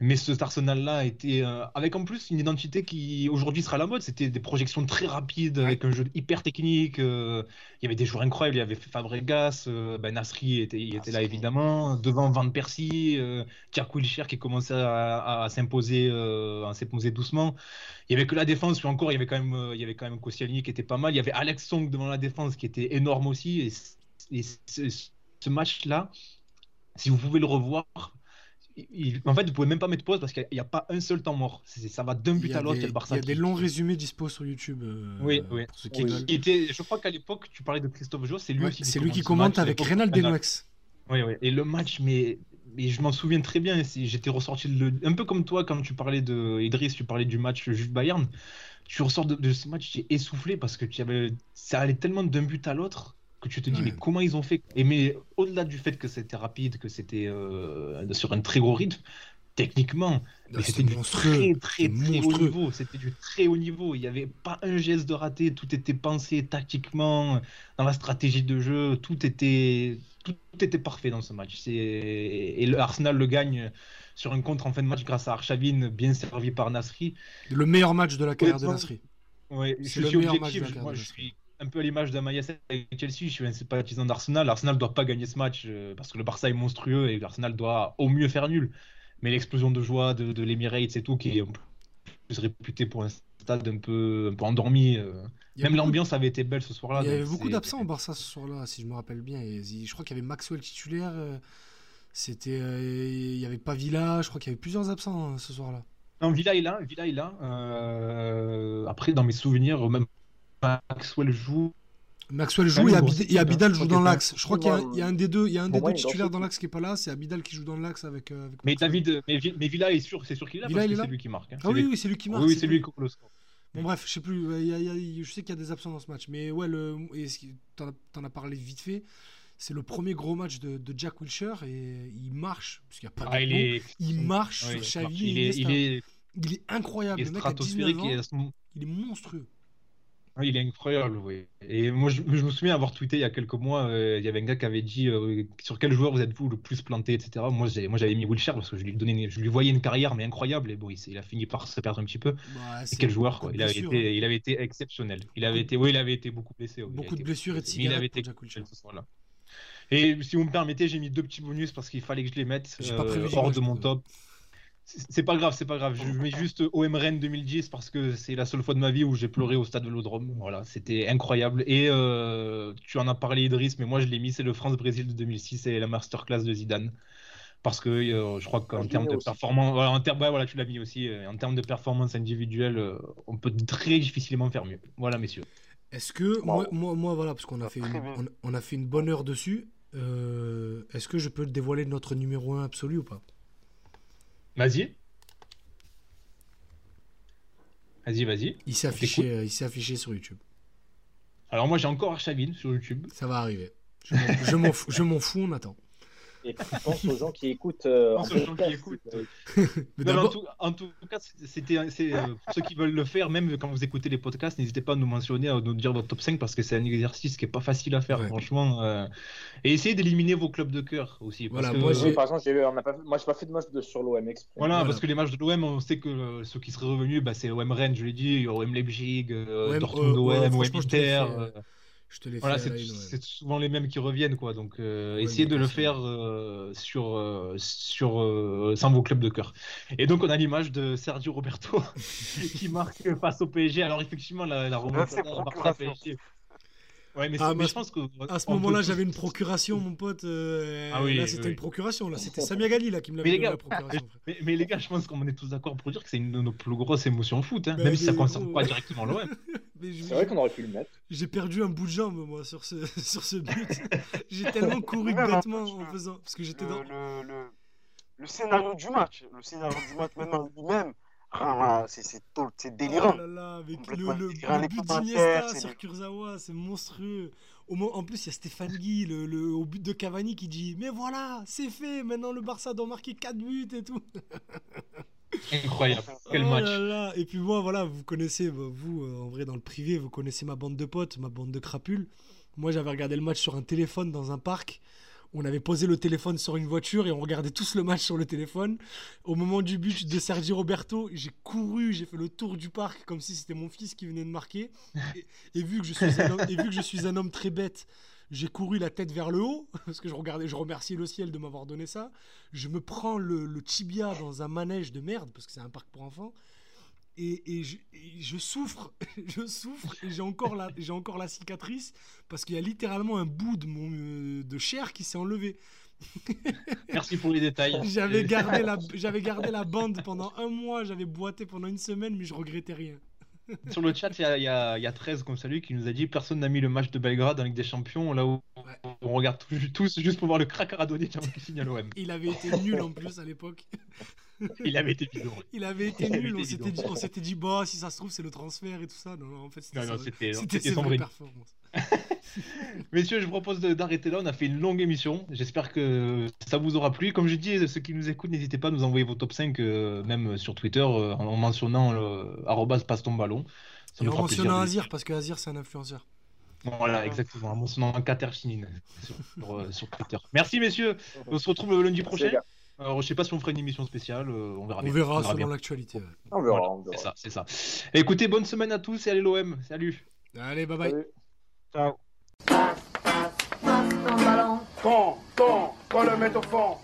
Mais ce Arsenal-là était euh, avec en plus une identité qui aujourd'hui sera à la mode. C'était des projections très rapides avec un jeu hyper technique. Euh, il y avait des joueurs incroyables. Il y avait Fabregas, ben Nasri était, il était là évidemment. Devant Van Persie, Jack Wilshere qui commençait à, à s'imposer, à s'imposer doucement. Il y avait que la défense, puis encore, il y avait quand même, euh, il y avait quand même Koscielny qui était pas mal. Il y avait Alex Song devant la défense qui était énorme aussi. Et, ce, match-là, si vous pouvez le revoir, en fait, vous pouvez même pas mettre pause parce qu'il n'y a, pas un seul temps mort. Ça va d'un but à l'autre. Il y a, des longs résumés dispo sur YouTube. Euh, oui, oui. je crois qu'à l'époque, tu parlais de Christophe Jo, c'est lui aussi. C'est lui qui commente avec Reynald Denox. Oui, oui. Et le match, mais mais je m'en souviens très bien. J'étais ressorti le... un peu comme toi quand tu parlais de Idriss, tu parlais du match juste Bayern. Tu ressors de, ce match, tu es essoufflé parce que tu avais... ça allait tellement d'un but à l'autre que tu te dis mais comment ils ont fait? Et mais au-delà du fait que c'était rapide, que c'était euh, sur un très gros rythme, techniquement, c'était du très très très haut niveau. C'était du très haut niveau. Il n'y avait pas un geste de raté. Tout était pensé tactiquement dans la stratégie de jeu. Tout était tout, était parfait dans ce match. Et le Arsenal le gagne sur un contre en fin de match grâce à Arshavin, bien servi par Nasri. Le meilleur match de la carrière de Nasri. Oui, je suis objectif. Moi, je suis un peu à l'image d'Amaïs avec Chelsea. Je suis un sympathisant d'Arsenal. Arsenal doit pas gagner ce match euh, parce que le Barça est monstrueux et Arsenal doit au mieux faire nul. Mais l'explosion de joie de, de l'Emirates et tout, qui est plus réputé pour un stade un peu, un peu endormi. Euh. Même l'ambiance avait été belle ce soir-là. Il y avait beaucoup d'absents au Barça ce soir-là, si je me rappelle bien. Et je crois qu'il y avait Maxwell titulaire. Euh, c'était, il y avait pas Villa. Je crois qu'il y avait plusieurs absents hein, ce soir-là. Non, Villa est là. Villa est là. après, dans mes souvenirs, même Maxwell joue. Maxwell joue et, Abidal, joue dans l'axe. Je crois qu'il y, a un des deux, il y a un des deux titulaires dans l'axe qui est pas là. C'est Abidal qui joue dans l'axe avec, euh, mais David, mais, Villa est sûr, c'est sûr qu'il est là parce que c'est lui qui marque. Hein. Ah oui, oui, c'est lui qui marque. Oui, c'est lui qui le score. Bon bref, je sais plus. je sais qu'il y a des absents dans ce match, mais ouais, le, t'en, en as parlé vite fait. C'est le premier gros match de, Jack Wilshere et il marche parce qu'il y a pas ah, il, il, marche sur Xavi. Il est, il, est, il est incroyable. Il est le mec a 19 ans, il est monstrueux. Il est incroyable, oui. Et moi, je, me souviens avoir tweeté il y a quelques mois, euh, il y avait un gars qui avait dit euh, sur quel joueur vous êtes-vous le plus planté, etc. Moi, j'avais mis Wilshire parce que je lui, donnais, je lui voyais une carrière, mais incroyable. Et bon, il, a fini par se perdre un petit peu. Bah, quel joueur, quoi. Il avait, été, il avait été exceptionnel. Il avait été, oui, il avait été beaucoup blessé. Beaucoup de blessures et de cigarettes. Il avait été. Et si vous me permettez, j'ai mis deux petits bonus parce qu'il fallait que je les mette euh, hors de mon top. C'est pas grave, c'est pas grave. Je mets juste OM Rennes 2010 parce que c'est la seule fois de ma vie où j'ai pleuré au stade de l'Odrome. Voilà, c'était incroyable. Et euh, tu en as parlé, Idriss, mais moi je l'ai mis, c'est le France-Brésil de 2006 et la masterclass de Zidane. Parce que euh, je crois qu'en termes de performance, voilà, en voilà, tu l'as mis aussi. Euh, en termes de performance individuelle, on peut très difficilement faire mieux. Voilà, messieurs. Est-ce que moi, moi, voilà, parce qu'on a fait une, on, a fait une bonne heure dessus. Est-ce que je peux dévoiler notre numéro 1 absolu ou pas? Vas-y. Vas-y, vas-y. Il s'est affiché, euh, il s'est affiché sur YouTube. Alors moi j'ai encore Archavine sur YouTube. Ça va arriver. Je m'en fous, je m'en fous, on attend. Et pense aux gens qui écoutent. Euh, pense aux gens qui écoutent. en, tout, cas, c'était euh, pour ceux qui veulent le faire, même quand vous écoutez les podcasts, n'hésitez pas à nous mentionner, à nous dire votre top 5 parce que c'est un exercice qui est pas facile à faire, franchement. Euh, et essayez d'éliminer vos clubs de cœur aussi. voilà, moi, j'ai... par exemple, j'ai, pas, moi, je pas fait de match de, sur l'OM Voilà, parce que les matchs de l'OM, on sait que ceux qui seraient revenus, bah, c'est OM Rennes, je l'ai dit, OM Leipzig, Dortmund OM, OM Inter. Je te les voilà, c'est souvent les mêmes qui reviennent, quoi. Donc, euh, essayez de le faire euh, sur, euh, sur sans vos clubs de cœur. Et donc, on a l'image de Sergio Roberto qui marque face au PSG. Alors, effectivement, la, la remontada Barça PSG. Ouais, mais, ah, je pense que à ce moment-là, j'avais une procuration, mon pote. Euh, ah oui, là, c'était une procuration. Là, c'était Samia Gali là qui me l'avait donné la procuration. Mais, les gars, je pense qu'on est tous d'accord pour dire que c'est une de nos plus grosses émotions foot, hein, bah, même si ça ne concerne pas directement l'OM. c'est vrai qu'on aurait pu le mettre. J'ai perdu un bout de jambe moi sur ce sur ce but. J'ai tellement couru bêtement en faisant parce que j'étais dans le, le, le, scénario du match, le scénario du match maintenant lui-même. Ah, c'est délirant. Oh là là, avec le, le, le but d'Iniesta sur Kurzawa, c'est monstrueux. Au, en plus, il y a Stéphane Guy le, le, au but de Cavani qui dit Mais voilà, c'est fait, maintenant le Barça doit marquer 4 buts et tout. Incroyable, quel oh match. Là là. Et puis moi, voilà, vous connaissez, vous, euh, en vrai, dans le privé, vous connaissez ma bande de potes, ma bande de crapules. Moi, j'avais regardé le match sur un téléphone dans un parc on avait posé le téléphone sur une voiture et on regardait tous le match sur le téléphone. Au moment du but de Sergi Roberto, j'ai couru, j'ai fait le tour du parc comme si c'était mon fils qui venait de marquer. Et, vu, que je suis un homme, et vu que je suis un homme très bête, j'ai couru la tête vers le haut parce que je regardais, je remercie le ciel de m'avoir donné ça. Je me prends le, le tibia dans un manège de merde parce que c'est un parc pour enfants et, je, souffre, je souffre et j'ai encore la, j'ai encore la cicatrice parce qu'il y a littéralement un bout de mon euh, de chair qui s'est enlevé. Merci pour les détails. J'avais gardé la, j'avais gardé la bande pendant un mois, j'avais boité pendant une semaine, mais je regrettais rien. Sur le chat, il y a, y, 13 comme salut qui nous a dit personne n'a mis le match de Belgrade avec des champions là où on regarde tous juste pour voir le crack à qui signe à l'OM. Il avait été nul en plus à l'époque. Il avait été bidon. Il avait été nul. on s'était dit, on s'était dit, bah, si ça se trouve, c'est le transfert et tout ça. Non, non en fait, c'était ses vraies performances. Messieurs, je vous propose d'arrêter là. On a fait une longue émission. J'espère que ça vous aura plu. Comme je dis, ceux qui nous écoutent, n'hésitez pas à nous envoyer vos top 5, euh, même sur Twitter, euh, en mentionnant le passe ton ballon. et en mentionnant Azir, parce que Azir, c'est un influenceur. Voilà, exactement. En mentionnant Kater Chinin sur, euh, sur, Twitter. Merci, messieurs. On se retrouve lundi prochain. Alors, je sais pas si on fera une émission spéciale, euh, on verra. On verra, selon l'actualité. On verra, on verra. C'est ça, c'est ça. Écoutez, bonne semaine à tous et allez l'OM. Salut. Allez, bye bye. Ciao. Quand, quand, quand le mettre au fond.